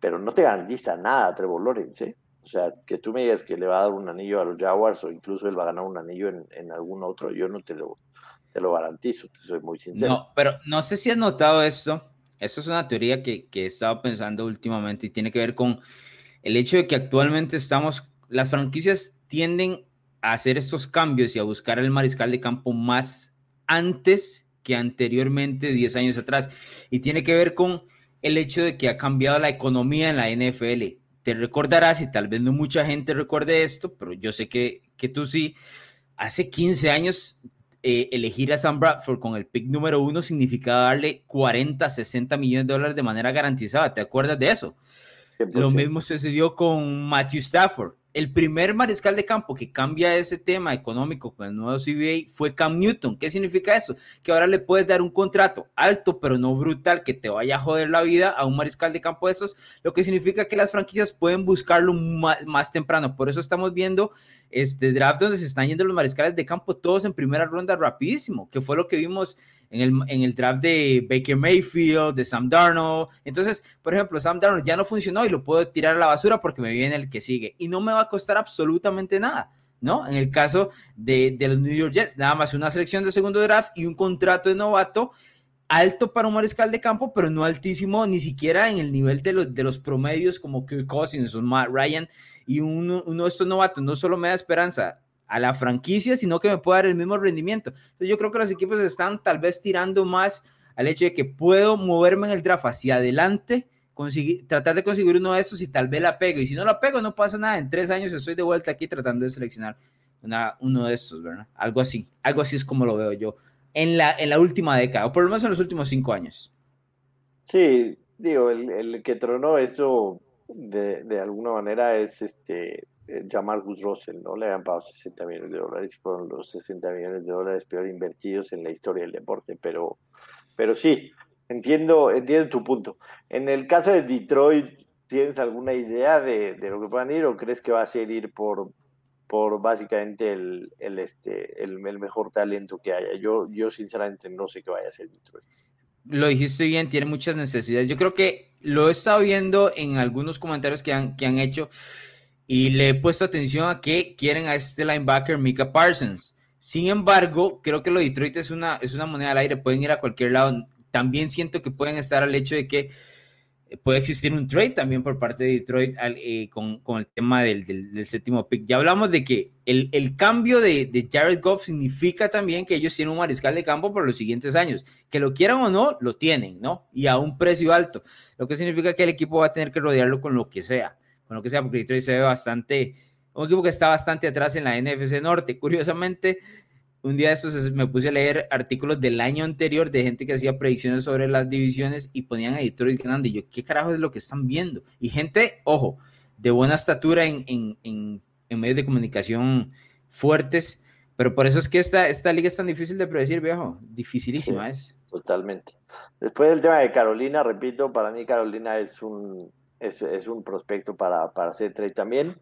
Pero no te garantiza nada Trevor Lawrence, ¿eh? O sea, que tú me digas que le va a dar un anillo a los Jaguars o incluso él va a ganar un anillo en, en algún otro, yo no te lo, te lo garantizo, te soy muy sincero. No, pero no sé si has notado esto. Esto es una teoría que, que he estado pensando últimamente y tiene que ver con el hecho de que actualmente estamos, las franquicias tienden a hacer estos cambios y a buscar el mariscal de campo más antes que anteriormente, 10 años atrás. Y tiene que ver con el hecho de que ha cambiado la economía en la NFL te recordarás, y tal vez no mucha gente recuerde esto, pero yo sé que, que tú sí, hace 15 años eh, elegir a Sam Bradford con el pick número uno significaba darle 40, 60 millones de dólares de manera garantizada. ¿Te acuerdas de eso? Lo mismo sucedió con Matthew Stafford el primer mariscal de campo que cambia ese tema económico con el nuevo CBA fue Cam Newton. ¿Qué significa eso? Que ahora le puedes dar un contrato alto, pero no brutal, que te vaya a joder la vida a un mariscal de campo de esos, lo que significa que las franquicias pueden buscarlo más, temprano. Por eso estamos viendo este draft donde se están yendo los mariscales de campo todos en primera ronda rapidísimo, que fue lo que vimos en el, en el draft de Baker Mayfield, de Sam Darnold. Entonces, por ejemplo, Sam Darnold ya no funcionó y lo puedo tirar a la basura porque me viene el que sigue. Y no me va a costar absolutamente nada. ¿no? En el caso de, de, los New York Jets, nada más una selección de segundo draft y un contrato de novato alto para un mariscal de campo, pero no altísimo ni siquiera en el nivel de los, de los promedios como Kirk Cousins o Matt Ryan. Y uno, uno de estos novatos no solo me da esperanza a la franquicia, sino que me puede dar el mismo rendimiento. Yo creo que los equipos están tal vez tirando más al hecho de que puedo moverme en el draft hacia adelante, conseguir, tratar de conseguir uno de estos y tal vez la pego. Y si no la pego, no pasa nada. En tres años estoy de vuelta aquí tratando de seleccionar una, uno de estos, ¿verdad? Algo así. Algo así es como lo veo yo en la, en la última década, o por lo menos en los últimos cinco años. Sí, digo, el, el que tronó eso de, de, alguna manera es este Jamarcus Russell, ¿no? Le han pagado 60 millones de dólares y fueron los 60 millones de dólares peor invertidos en la historia del deporte, pero, pero sí, entiendo, entiendo tu punto. En el caso de Detroit, ¿tienes alguna idea de, de lo que puedan ir o crees que va a ser ir por, por básicamente el, el este, el, el, mejor talento que haya. Yo, yo sinceramente no sé qué vaya a ser Detroit. Lo dijiste bien, tiene muchas necesidades. Yo creo que lo he estado viendo en algunos comentarios que han, que han hecho y le he puesto atención a que quieren a este linebacker Mika Parsons. Sin embargo, creo que lo de Detroit es una, es una moneda al aire, pueden ir a cualquier lado. También siento que pueden estar al hecho de que puede existir un trade también por parte de Detroit eh, con, con, el tema del, del, séptimo pick. Ya hablamos de que el, el cambio de, de, Jared Goff significa también que ellos tienen un mariscal de campo por los siguientes años. Que lo quieran o no, lo tienen, ¿no? Y a un precio alto. Lo que significa que el equipo va a tener que rodearlo con lo que sea. Lo que sea, porque Detroit se ve bastante... Un equipo que está bastante atrás en la NFC Norte. Curiosamente, un día de estos me puse a leer artículos del año anterior de gente que hacía predicciones sobre las divisiones y ponían a Detroit ganando. Y yo, ¿qué carajo es lo que están viendo? Y gente, ojo, de buena estatura en, en, en, en medios de comunicación fuertes. Pero por eso es que esta, esta liga es tan difícil de predecir, viejo. Dificilísima sí, es. Totalmente. Después del tema de Carolina, repito, para mí Carolina es un, es, es un prospecto para, para hacer trade también.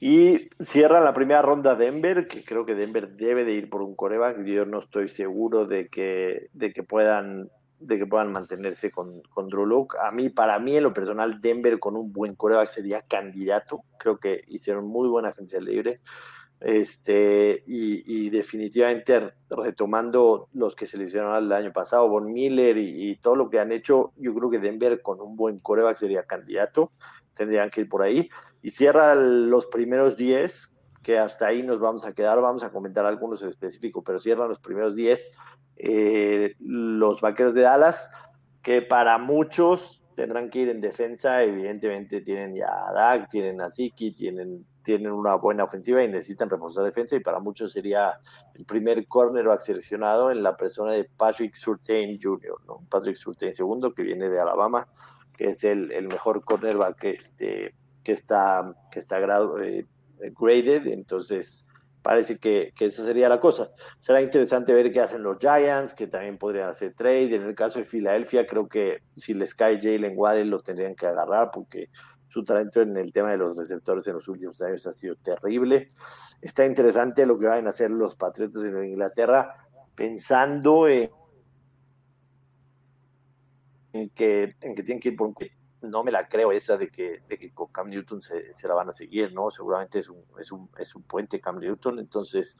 Y cierra la primera ronda Denver, que creo que Denver debe de ir por un coreback. Yo no estoy seguro de que, de que puedan de que puedan mantenerse con, con Drew Luke. A mí, para mí, en lo personal, Denver con un buen coreback sería candidato. Creo que hicieron muy buena agencia libre. Este, y, definitivamente retomando los que seleccionaron el año pasado, Von Miller y, todo lo que han hecho, yo creo que Denver con un buen coreback sería candidato tendrían que ir por ahí. Y cierra los primeros 10, que hasta ahí nos vamos a quedar, vamos a comentar algunos en específico, pero cierran los primeros 10 eh, los vaqueros de Dallas, que para muchos tendrán que ir en defensa, evidentemente tienen ya a Dak, tienen a Ziki, tienen, tienen una buena ofensiva y necesitan reforzar defensa, y para muchos sería el primer cornerback seleccionado en la persona de Patrick Surtain Jr., ¿no? Patrick Surtain II, que viene de Alabama, que es el, el mejor cornerback que, este, que está, que está grado, eh, graded, entonces parece que, que, esa sería la cosa. Será interesante ver qué hacen los Giants, que también podrían hacer trade. En el caso de Filadelfia, creo que si les cae Jalen Waddell lo tendrían que agarrar porque su talento en el tema de los receptores en los últimos años ha sido terrible. Está interesante lo que van a hacer los Patriotas en Inglaterra, pensando en que, en que tienen que ir por un no me la creo esa de que, de que con Cam Newton se, la van a seguir, ¿no? Seguramente es un, es un, es un puente Cam Newton, entonces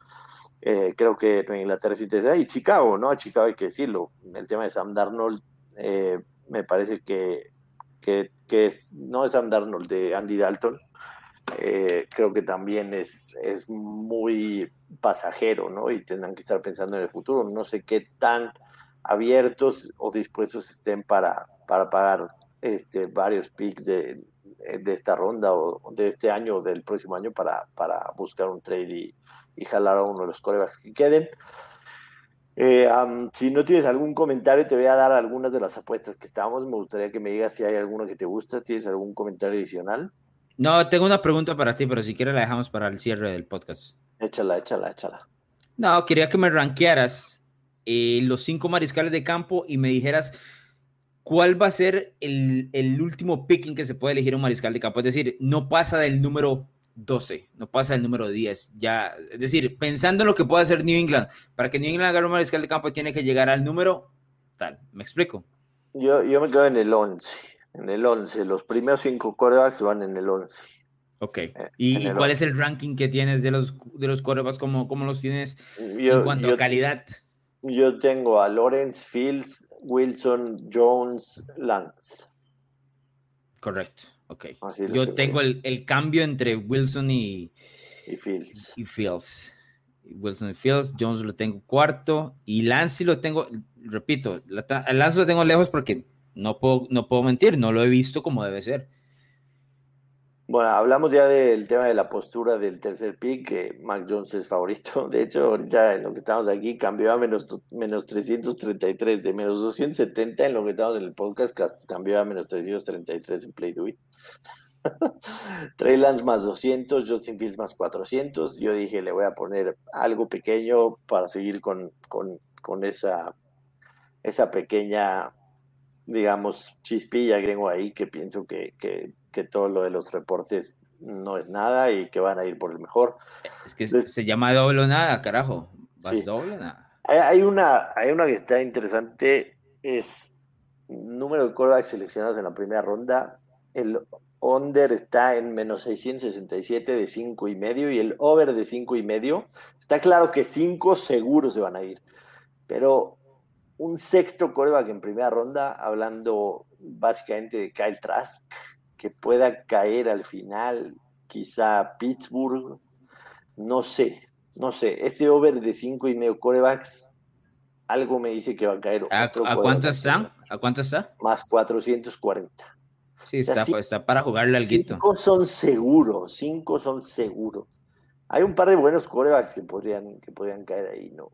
eh, creo que Inglaterra sí te y Chicago, ¿no? Chicago hay que decirlo, el tema de Sam Darnold eh, me parece que, que, es, no es Sam Darnold, de Andy Dalton, eh, creo que también es, es muy pasajero, ¿no? Y tendrán que estar pensando en el futuro, no sé qué tan abiertos o dispuestos estén para, para pagar este, varios picks de, de esta ronda o de este año o del próximo año para, para buscar un trade y, y, jalar a uno de los corebacks que queden. Eh, um, si no tienes algún comentario, te voy a dar algunas de las apuestas que estamos. Me gustaría que me digas si hay alguno que te gusta. ¿Tienes algún comentario adicional? No, tengo una pregunta para ti, pero si quieres la dejamos para el cierre del podcast. Échala, échala, échala. No, quería que me rankearas eh, los cinco mariscales de campo y me dijeras cuál va a ser el, el, último picking que se puede elegir un mariscal de campo. Es decir, no pasa del número 12, no pasa del número 10. Ya, es decir, pensando en lo que puede hacer New England, para que New England agarre un mariscal de campo tiene que llegar al número tal. ¿Me explico? Yo, yo me quedo en el 11. En el 11. Los primeros cinco quarterbacks van en el 11. Ok. Eh, ¿Y, cuál es el ranking que tienes de los, de los corebacks? ¿Cómo, cómo los tienes en cuanto a calidad? Yo tengo a Lawrence, Fields, Wilson, Jones, Lance. Correcto, ok. yo tengo el, el, cambio entre Wilson y, y Fields. Y Fields. Wilson y Fields, Jones lo tengo cuarto y Lance lo tengo, repito, Lance lo tengo lejos porque no puedo, no puedo mentir, no lo he visto como debe ser. Bueno, hablamos ya del tema de la postura del tercer pick, que Mac Jones es favorito. De hecho, ahorita en lo que estamos aquí cambió a menos, menos 333, de menos 270 en lo que estamos en el podcast, cambió a menos 333 en Play Do Trey Lance más 200, Justin Fields más 400. Yo dije, le voy a poner algo pequeño para seguir con, con, esa, esa pequeña, digamos, chispilla que tengo ahí, que pienso que, todo lo de los reportes no es nada y que van a ir por el mejor. Es que se llama doble o nada, carajo. Vas doble o nada. Hay, una, hay una que está interesante, es número de corebacks seleccionados en la primera ronda. El under está en menos 667 de 5 y medio y el over de 5 y medio. Está claro que 5 seguros se van a ir, pero un sexto coreback en primera ronda, hablando básicamente de Kyle Trask, que pueda caer al final, quizá Pittsburgh, no sé, no sé, ese over de 5 y medio corebacks, algo me dice que va a caer. ¿A, ¿a cuánto está? ¿A cuánto está? Más 440. Sí, está, está para jugarle al guito. Cinco son seguros, cinco son seguros. Hay un par de buenos corebacks que podrían, que podrían caer ahí, ¿no?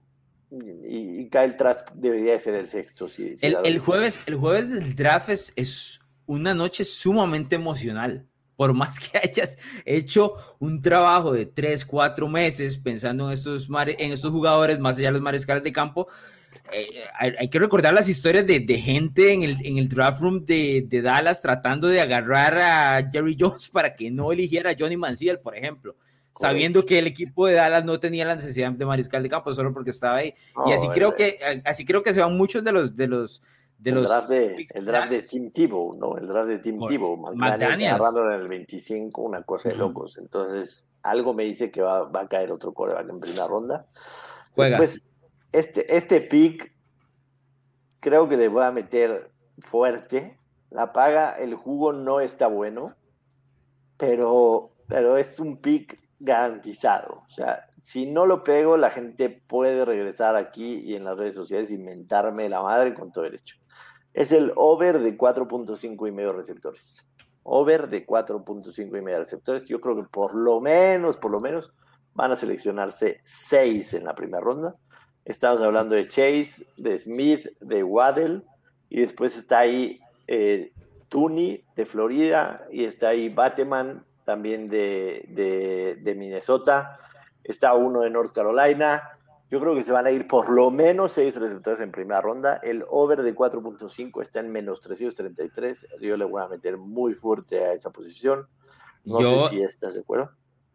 Y, Kyle Trask debería ser el sexto. el, jueves, el jueves del draft es, una noche sumamente emocional. Por más que hayas hecho un trabajo de tres, cuatro meses pensando en estos, en estos jugadores, más allá de los mariscales de campo, eh, hay, que recordar las historias de, gente en el, en el, draft room de, Dallas tratando de agarrar a Jerry Jones para que no eligiera a Johnny Manziel, por ejemplo, sabiendo que el equipo de Dallas no tenía la necesidad de mariscal de campo solo porque estaba ahí. y así creo que así creo que se van muchos de los de los de el los draft de, el draft de Tim Tebow, ¿no? El draft de Tim Tebow, agarrando en el 25, una cosa de locos. Entonces, algo me dice que va, va a caer otro coreback en primera ronda. Juega. Después, este, este pick creo que le voy a meter fuerte. La paga, el jugo no está bueno, pero, pero es un pick garantizado. O sea, si no lo pego, la gente puede regresar aquí y en las redes sociales inventarme la madre con todo derecho. Es el over de 4.5 y medio receptores. Over de 4.5 y medio receptores. Yo creo que por lo menos, por lo menos, van a seleccionarse 6 en la primera ronda. Estamos hablando de Chase, de Smith, de Waddell, y después está ahí eh, Tooney de Florida, y está ahí Bateman también de, de, Minnesota, está uno de North Carolina. Yo creo que se van a ir por lo menos seis receptores en primera ronda. El over de 4.5 está en menos 333. Yo le voy a meter muy fuerte a esa posición. No sé si estás de acuerdo.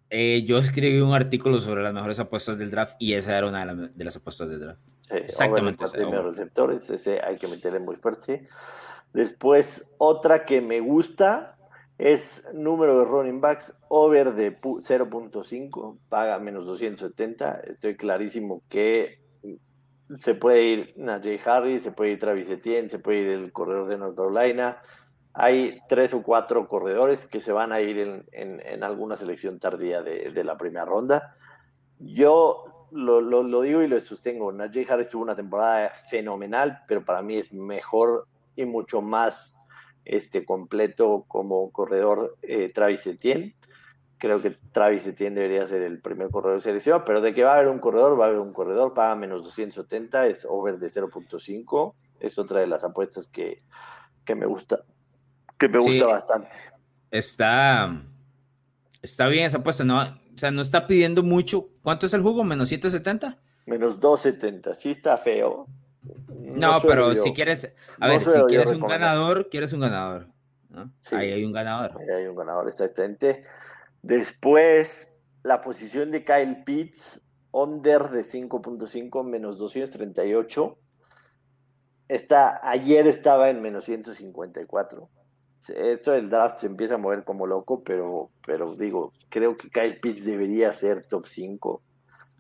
Eh, yo escribí un artículo sobre las mejores apuestas del draft y esa era una de, las apuestas del draft. Exactamente. Los receptores, ese hay que meterle muy fuerte. Después, otra que me gusta es número de running backs over de 0.5, paga menos 270. Estoy clarísimo que se puede ir Najee Harris, se puede ir Travis Etienne, se puede ir el corredor de North Carolina hay tres o cuatro corredores que se van a ir en, alguna selección tardía de, la primera ronda. Yo lo, digo y lo sostengo. Najee Harris tuvo una temporada fenomenal, pero para mí es mejor y mucho más este, completo como corredor eh, Travis Etienne. Creo que Travis Etienne debería ser el primer corredor de selección, pero de que va a haber un corredor, va a haber un corredor, paga menos 270, es over de 0.5. Es otra de las apuestas que, que me gusta que me gusta bastante. Está, está bien esa apuesta, ¿no? O sea, no está pidiendo mucho. ¿Cuánto es el jugo? ¿Menos 170? Menos 270, sí está feo. No, pero si quieres, a ver, si quieres un ganador, quieres un ganador. ahí hay un ganador. Ahí hay un ganador, exactamente. Después, la posición de Kyle Pitts, under de 5.5, menos 238. Está, ayer estaba en menos 154 esto del draft se empieza a mover como loco, pero, pero digo, creo que Kyle Pitts debería ser top 5,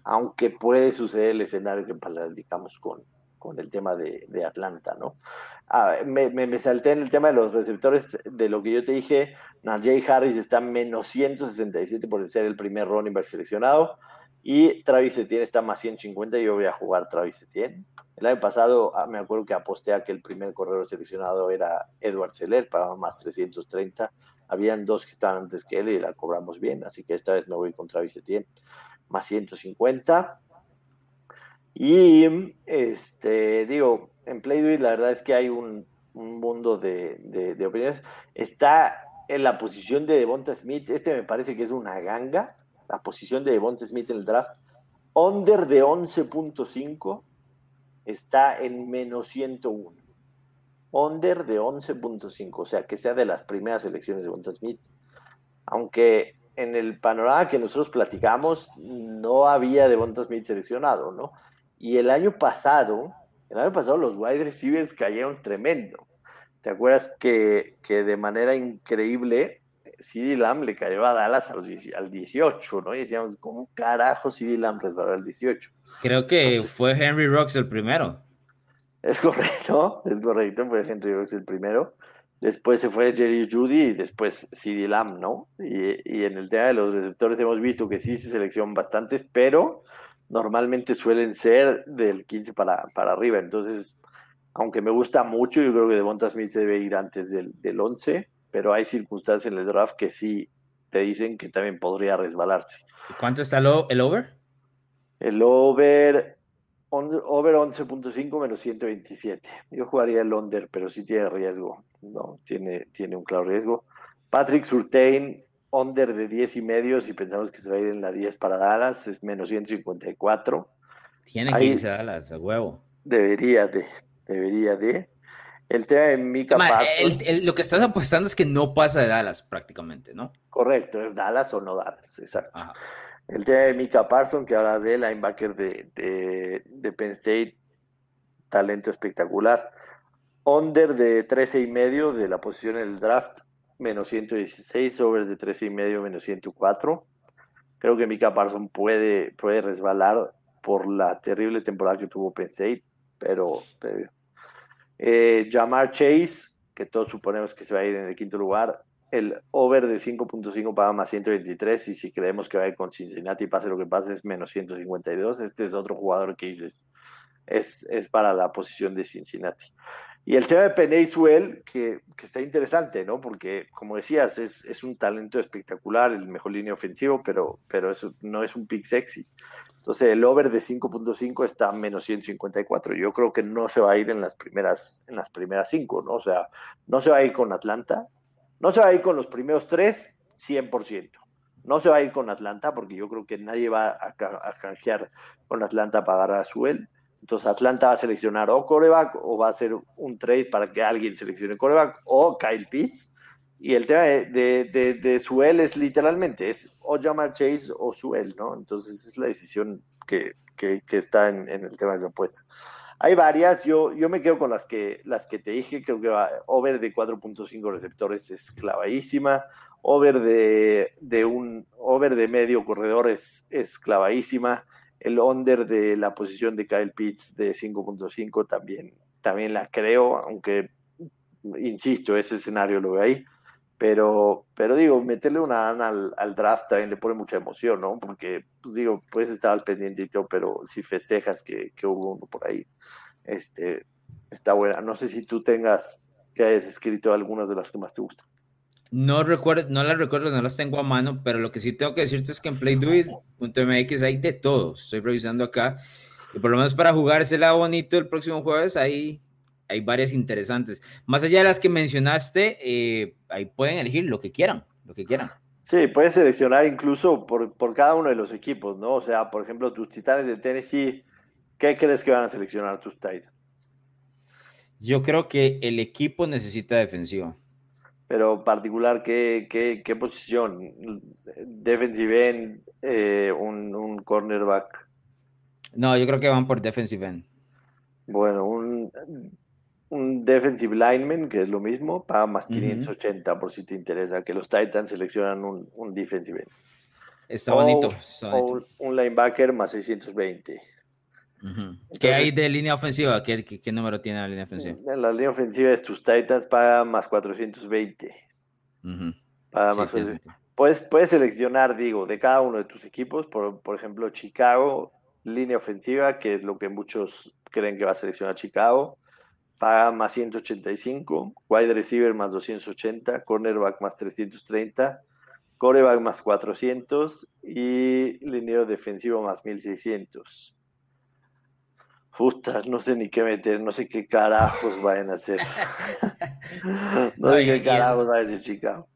aunque puede suceder el escenario que platicamos con, con el tema de, Atlanta, ¿no? Ah, me, me, salté en el tema de los receptores, de lo que yo te dije, Najee Harris está menos 167 por ser el primer running back seleccionado, y Travis Etienne está más 150 y yo voy a jugar Travis Etienne. El año pasado ah, me acuerdo que aposté a que el primer corredor seleccionado era Edward Seller, pagaba más 330. Habían dos que estaban antes que él y la cobramos bien, así que esta vez me voy con Travis Etienne, más 150. Y este, digo, en Play la verdad es que hay un, mundo de, opiniones. Está en la posición de Devonta Smith. Este me parece que es una ganga la posición de Devonta Smith en el draft, under de 11.5 está en menos 101. Under de 11.5, o sea, que sea de las primeras elecciones de Devonta Smith. Aunque en el panorama que nosotros platicamos, no había Devonta Smith seleccionado, ¿no? Y el año pasado, el año pasado los wide receivers cayeron tremendo. ¿Te acuerdas que, que de manera increíble CD Lamb le cayó a Dallas al 18, ¿no? Y decíamos, ¿cómo carajo CD Lamb resbaló al 18? Creo que fue Henry Rocks el primero. Es correcto, es correcto, fue Henry Rocks el primero. Después se fue Jerry Judy y después CD Lamb, ¿no? Y, en el tema de los receptores hemos visto que sí se seleccionan bastantes, pero normalmente suelen ser del 15 para, para arriba. Entonces, aunque me gusta mucho, yo creo que Devonta Smith debe ir antes del, del 11 pero hay circunstancias en el draft que sí te dicen que también podría resbalarse. ¿Cuánto está el over? El over, over 11.5 menos 127. Yo jugaría el under, pero sí tiene riesgo, ¿no? Tiene, tiene un claro riesgo. Patrick Surtain, under de 10 y medio, si pensamos que se va a ir en la 10 para Dallas, es menos 154. Tiene que irse a Dallas, a huevo. Debería de, debería de. El tema de Mika Parsons. lo que estás apostando es que no pasa de Dallas prácticamente, ¿no? Correcto, es Dallas o no Dallas, exacto. El tema de Mika Parsons, que hablas de linebacker de, de, Penn State, talento espectacular. Under de 13 y medio de la posición en el draft, menos 116, over de 13 y medio, menos 104. Creo que Mika Parsons puede, puede resbalar por la terrible temporada que tuvo State, pero, pero eh, Jamar Chase, que todos suponemos que se va a ir en el quinto lugar. El over de 5.5 paga más 123 y si creemos que va a ir con Cincinnati, pase lo que pase, es menos 152. Este es otro jugador que dices, es, es para la posición de Cincinnati. Y el tema de Penny que, que, está interesante, ¿no? Porque, como decías, es, es, un talento espectacular, el mejor línea ofensivo, pero, pero eso no es un pick sexy. Entonces, el over de 5.5 está a menos 154. Yo creo que no se va a ir en las primeras en las primeras cinco, ¿no? O sea, no se va a ir con Atlanta, no se va a ir con los primeros tres, 100%. No se va a ir con Atlanta porque yo creo que nadie va a, a canjear con Atlanta para agarrar a Suel. Entonces Atlanta va a seleccionar o coreback o va a hacer un trade para que alguien seleccione coreback o Kyle Pitts. Y el tema de, de, Suel es literalmente, es o Jamar Chase o Suel, ¿no? Entonces es la decisión que, que, que está en, en, el tema de esa apuesta. Hay varias, yo, yo me quedo con las que, las que te dije, creo que va, over de 4.5 receptores es clavadísima, over de, de, un, over de medio corredor es, es clavadísima, el under de la posición de Kyle Pitts de 5.5 también, también la creo, aunque insisto, ese escenario lo veo ahí. Pero, pero digo, meterle una al, al, draft también le pone mucha emoción, ¿no? Porque, pues digo, puedes estar al pendiente pero si festejas que, que hubo uno por ahí, este, está buena. No sé si tú tengas, que hayas escrito algunas de las que más te gustan. No recuerdo, no las recuerdo, no las tengo a mano, pero lo que sí tengo que decirte es que en playduit.mx hay de todo. Estoy revisando acá. Y por lo menos para jugársela bonito el próximo jueves, hay, hay varias interesantes. Más allá de las que mencionaste, eh, ahí pueden elegir lo que quieran, lo que quieran. Sí, puedes seleccionar incluso por, por cada uno de los equipos, ¿no? O sea, por ejemplo, tus titanes de Tennessee, ¿qué crees que van a seleccionar tus Titans? Yo creo que el equipo necesita defensiva pero particular, ¿qué, qué, qué posición? ¿Defensive end, eh, un, un, cornerback? No, yo creo que van por defensive end. Bueno, un un defensive lineman, que es lo mismo, paga más 580 por si te interesa, que los Titans seleccionan un, un defensive Está bonito. O un linebacker más 620. ¿Qué hay de línea ofensiva? ¿Qué, ¿Qué, número tiene la línea ofensiva? En la línea ofensiva es tus Titans paga más 420. Paga más puedes, puedes seleccionar, digo, de cada uno de tus equipos, por, por ejemplo, Chicago, línea ofensiva, que es lo que muchos creen que va a seleccionar Chicago, paga más 185, wide receiver más 280, cornerback más 330, coreback más 400 y línea defensivo más 1600. Puta, no sé ni qué meter, no sé qué carajos vayan a hacer. no sé qué carajos va a decir Chicago.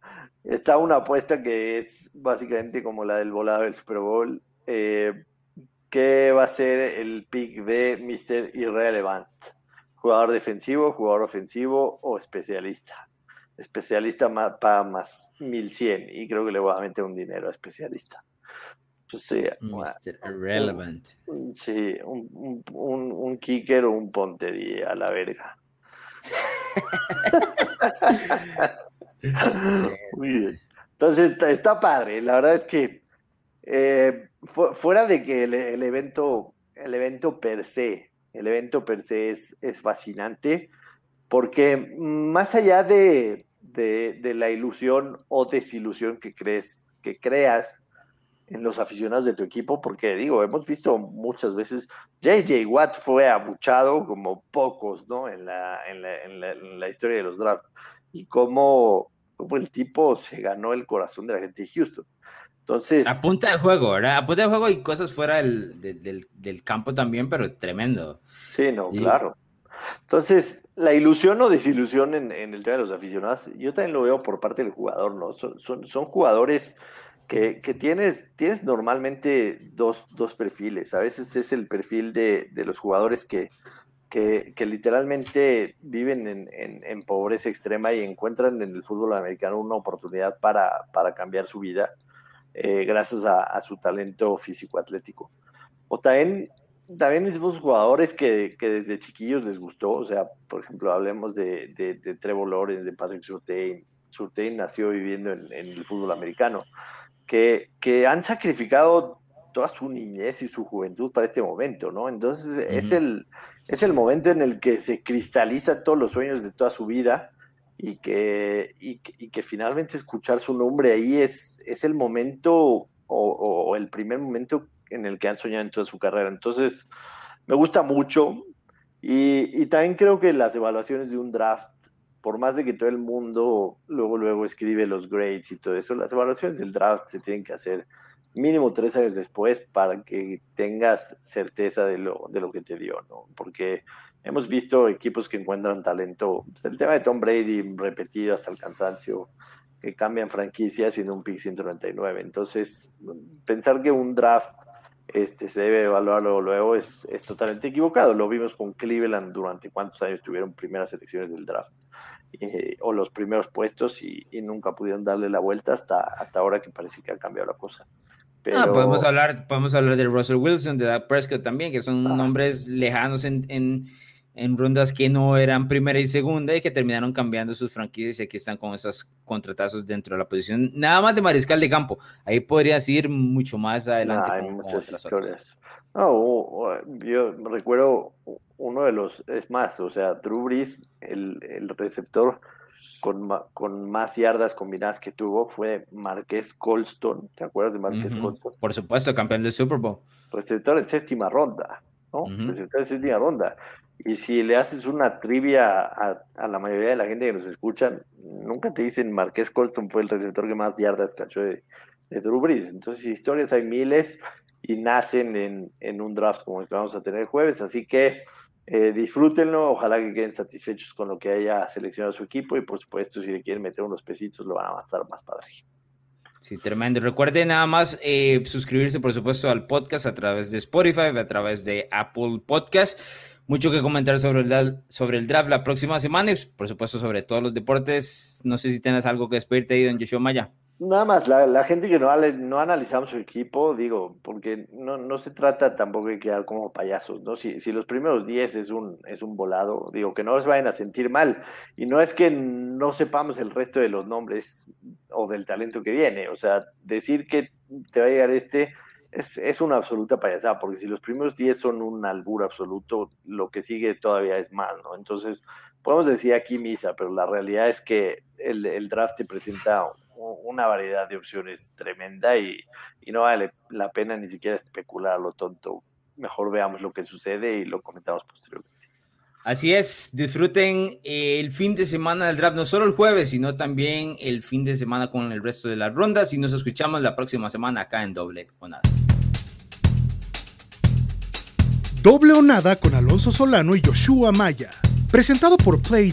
Está una apuesta que es básicamente como la del volado del Super Bowl. Eh, ¿Qué va a ser el pick de Mr. Irrelevant? ¿Jugador defensivo, jugador ofensivo o especialista? Especialista para más 1100 y creo que le voy a meter un dinero a especialista. Sí, Mr. Irrelevant. sí, un, un, un, kicker o un pontería a la verga. Muy bien. Entonces está, padre. La verdad es que eh, fuera de que el, evento, el evento per se, el evento per se es, es fascinante, porque más allá de, de, la ilusión o desilusión que crees, que creas en los aficionados de tu equipo, porque digo, hemos visto muchas veces, JJ Watt fue abuchado como pocos, ¿no? En la, en la, en la, historia de los drafts, y cómo, cómo, el tipo se ganó el corazón de la gente de Houston. Entonces... A punta de juego, ¿verdad? A punta de juego y cosas fuera del, del, del campo también, pero tremendo. Sí, no, claro. Entonces, la ilusión o desilusión en, en, el tema de los aficionados, yo también lo veo por parte del jugador, ¿no? Son, son, son jugadores que, tienes, tienes normalmente dos, dos, perfiles. A veces es el perfil de, de los jugadores que, que, que, literalmente viven en, en, pobreza extrema y encuentran en el fútbol americano una oportunidad para, para cambiar su vida eh, gracias a, a, su talento físico-atlético. O también, también esos jugadores que, que, desde chiquillos les gustó. O sea, por ejemplo, hablemos de, de, de Trevor Lawrence, de Patrick Surtain. Surtain nació viviendo en, en el fútbol americano que, que han sacrificado toda su niñez y su juventud para este momento, ¿no? Entonces es, el, es el momento en el que se cristaliza todos los sueños de toda su vida y que, y, que finalmente escuchar su nombre ahí es, es el momento o, el primer momento en el que han soñado en toda su carrera. Entonces me gusta mucho y, y también creo que las evaluaciones de un draft por más de que todo el mundo luego, luego escribe los grades y todo eso, las evaluaciones del draft se tienen que hacer mínimo tres años después para que tengas certeza de lo, de lo que te dio, ¿no? Porque hemos visto equipos que encuentran talento, pues, el tema de Tom Brady repetido hasta el cansancio, que cambian franquicias en un pick 199. Entonces, pensar que un draft este, se debe evaluarlo luego es, es, totalmente equivocado. Lo vimos con Cleveland durante cuántos años tuvieron primeras elecciones del draft eh, o los primeros puestos y, nunca pudieron darle la vuelta hasta, hasta ahora que parece que ha cambiado la cosa. Pero... Ah, podemos, hablar, podemos hablar de Russell Wilson, de Dak Prescott también, que son nombres lejanos en, en en rondas que no eran primera y segunda y que terminaron cambiando sus franquicias y aquí están con esos contratazos dentro de la posición, nada más de mariscal de campo. Ahí podrías ir mucho más adelante. hay muchas historias. No, yo recuerdo uno de los, es más, o sea, Drew Brees, el, el receptor con, con, más yardas combinadas que tuvo fue Marqués Colston. ¿Te acuerdas de Marqués Colston? Por supuesto, campeón del Super Bowl. Receptor de séptima ronda. ¿no? Receptor de séptima ronda. Y si le haces una trivia a, la mayoría de la gente que nos escuchan, nunca te dicen Marqués Colston fue el receptor que más yardas cachó de, de Drew Brees. Entonces, historias hay miles y nacen en, en, un draft como el que vamos a tener el jueves. Así que eh, disfrútenlo. Ojalá que queden satisfechos con lo que haya seleccionado su equipo. Y por supuesto, si le quieren meter unos pesitos, lo van a estar más padre. Sí, tremendo. Recuerden nada más eh, suscribirse, por supuesto, al podcast a través de Spotify, a través de Apple Podcast mucho que comentar sobre el, sobre el draft la próxima semana y por supuesto sobre todos los deportes. No sé si tienes algo que despedirte ahí, don Joshua Maya. Nada más, la, gente que no, no analizamos su equipo, digo, porque no, no se trata tampoco de quedar como payasos, ¿no? Si, si los primeros 10 es un, es un volado, digo, que no se vayan a sentir mal. Y no es que no sepamos el resto de los nombres o del talento que viene, o sea, decir que te va a llegar este es, es una absoluta payasada, porque si los primeros 10 son un albur absoluto, lo que sigue todavía es más, ¿no? Entonces, podemos decir aquí misa, pero la realidad es que el, el draft te presenta una variedad de opciones tremenda y, no vale la pena ni siquiera especular lo tonto. Mejor veamos lo que sucede y lo comentamos posteriormente. Así es, disfruten el fin de semana del draft, no solo el jueves, sino también el fin de semana con el resto de las rondas y nos escuchamos la próxima semana acá en Doble o Nada. Doble o Nada con Alonso Solano y Joshua Maya, presentado por Play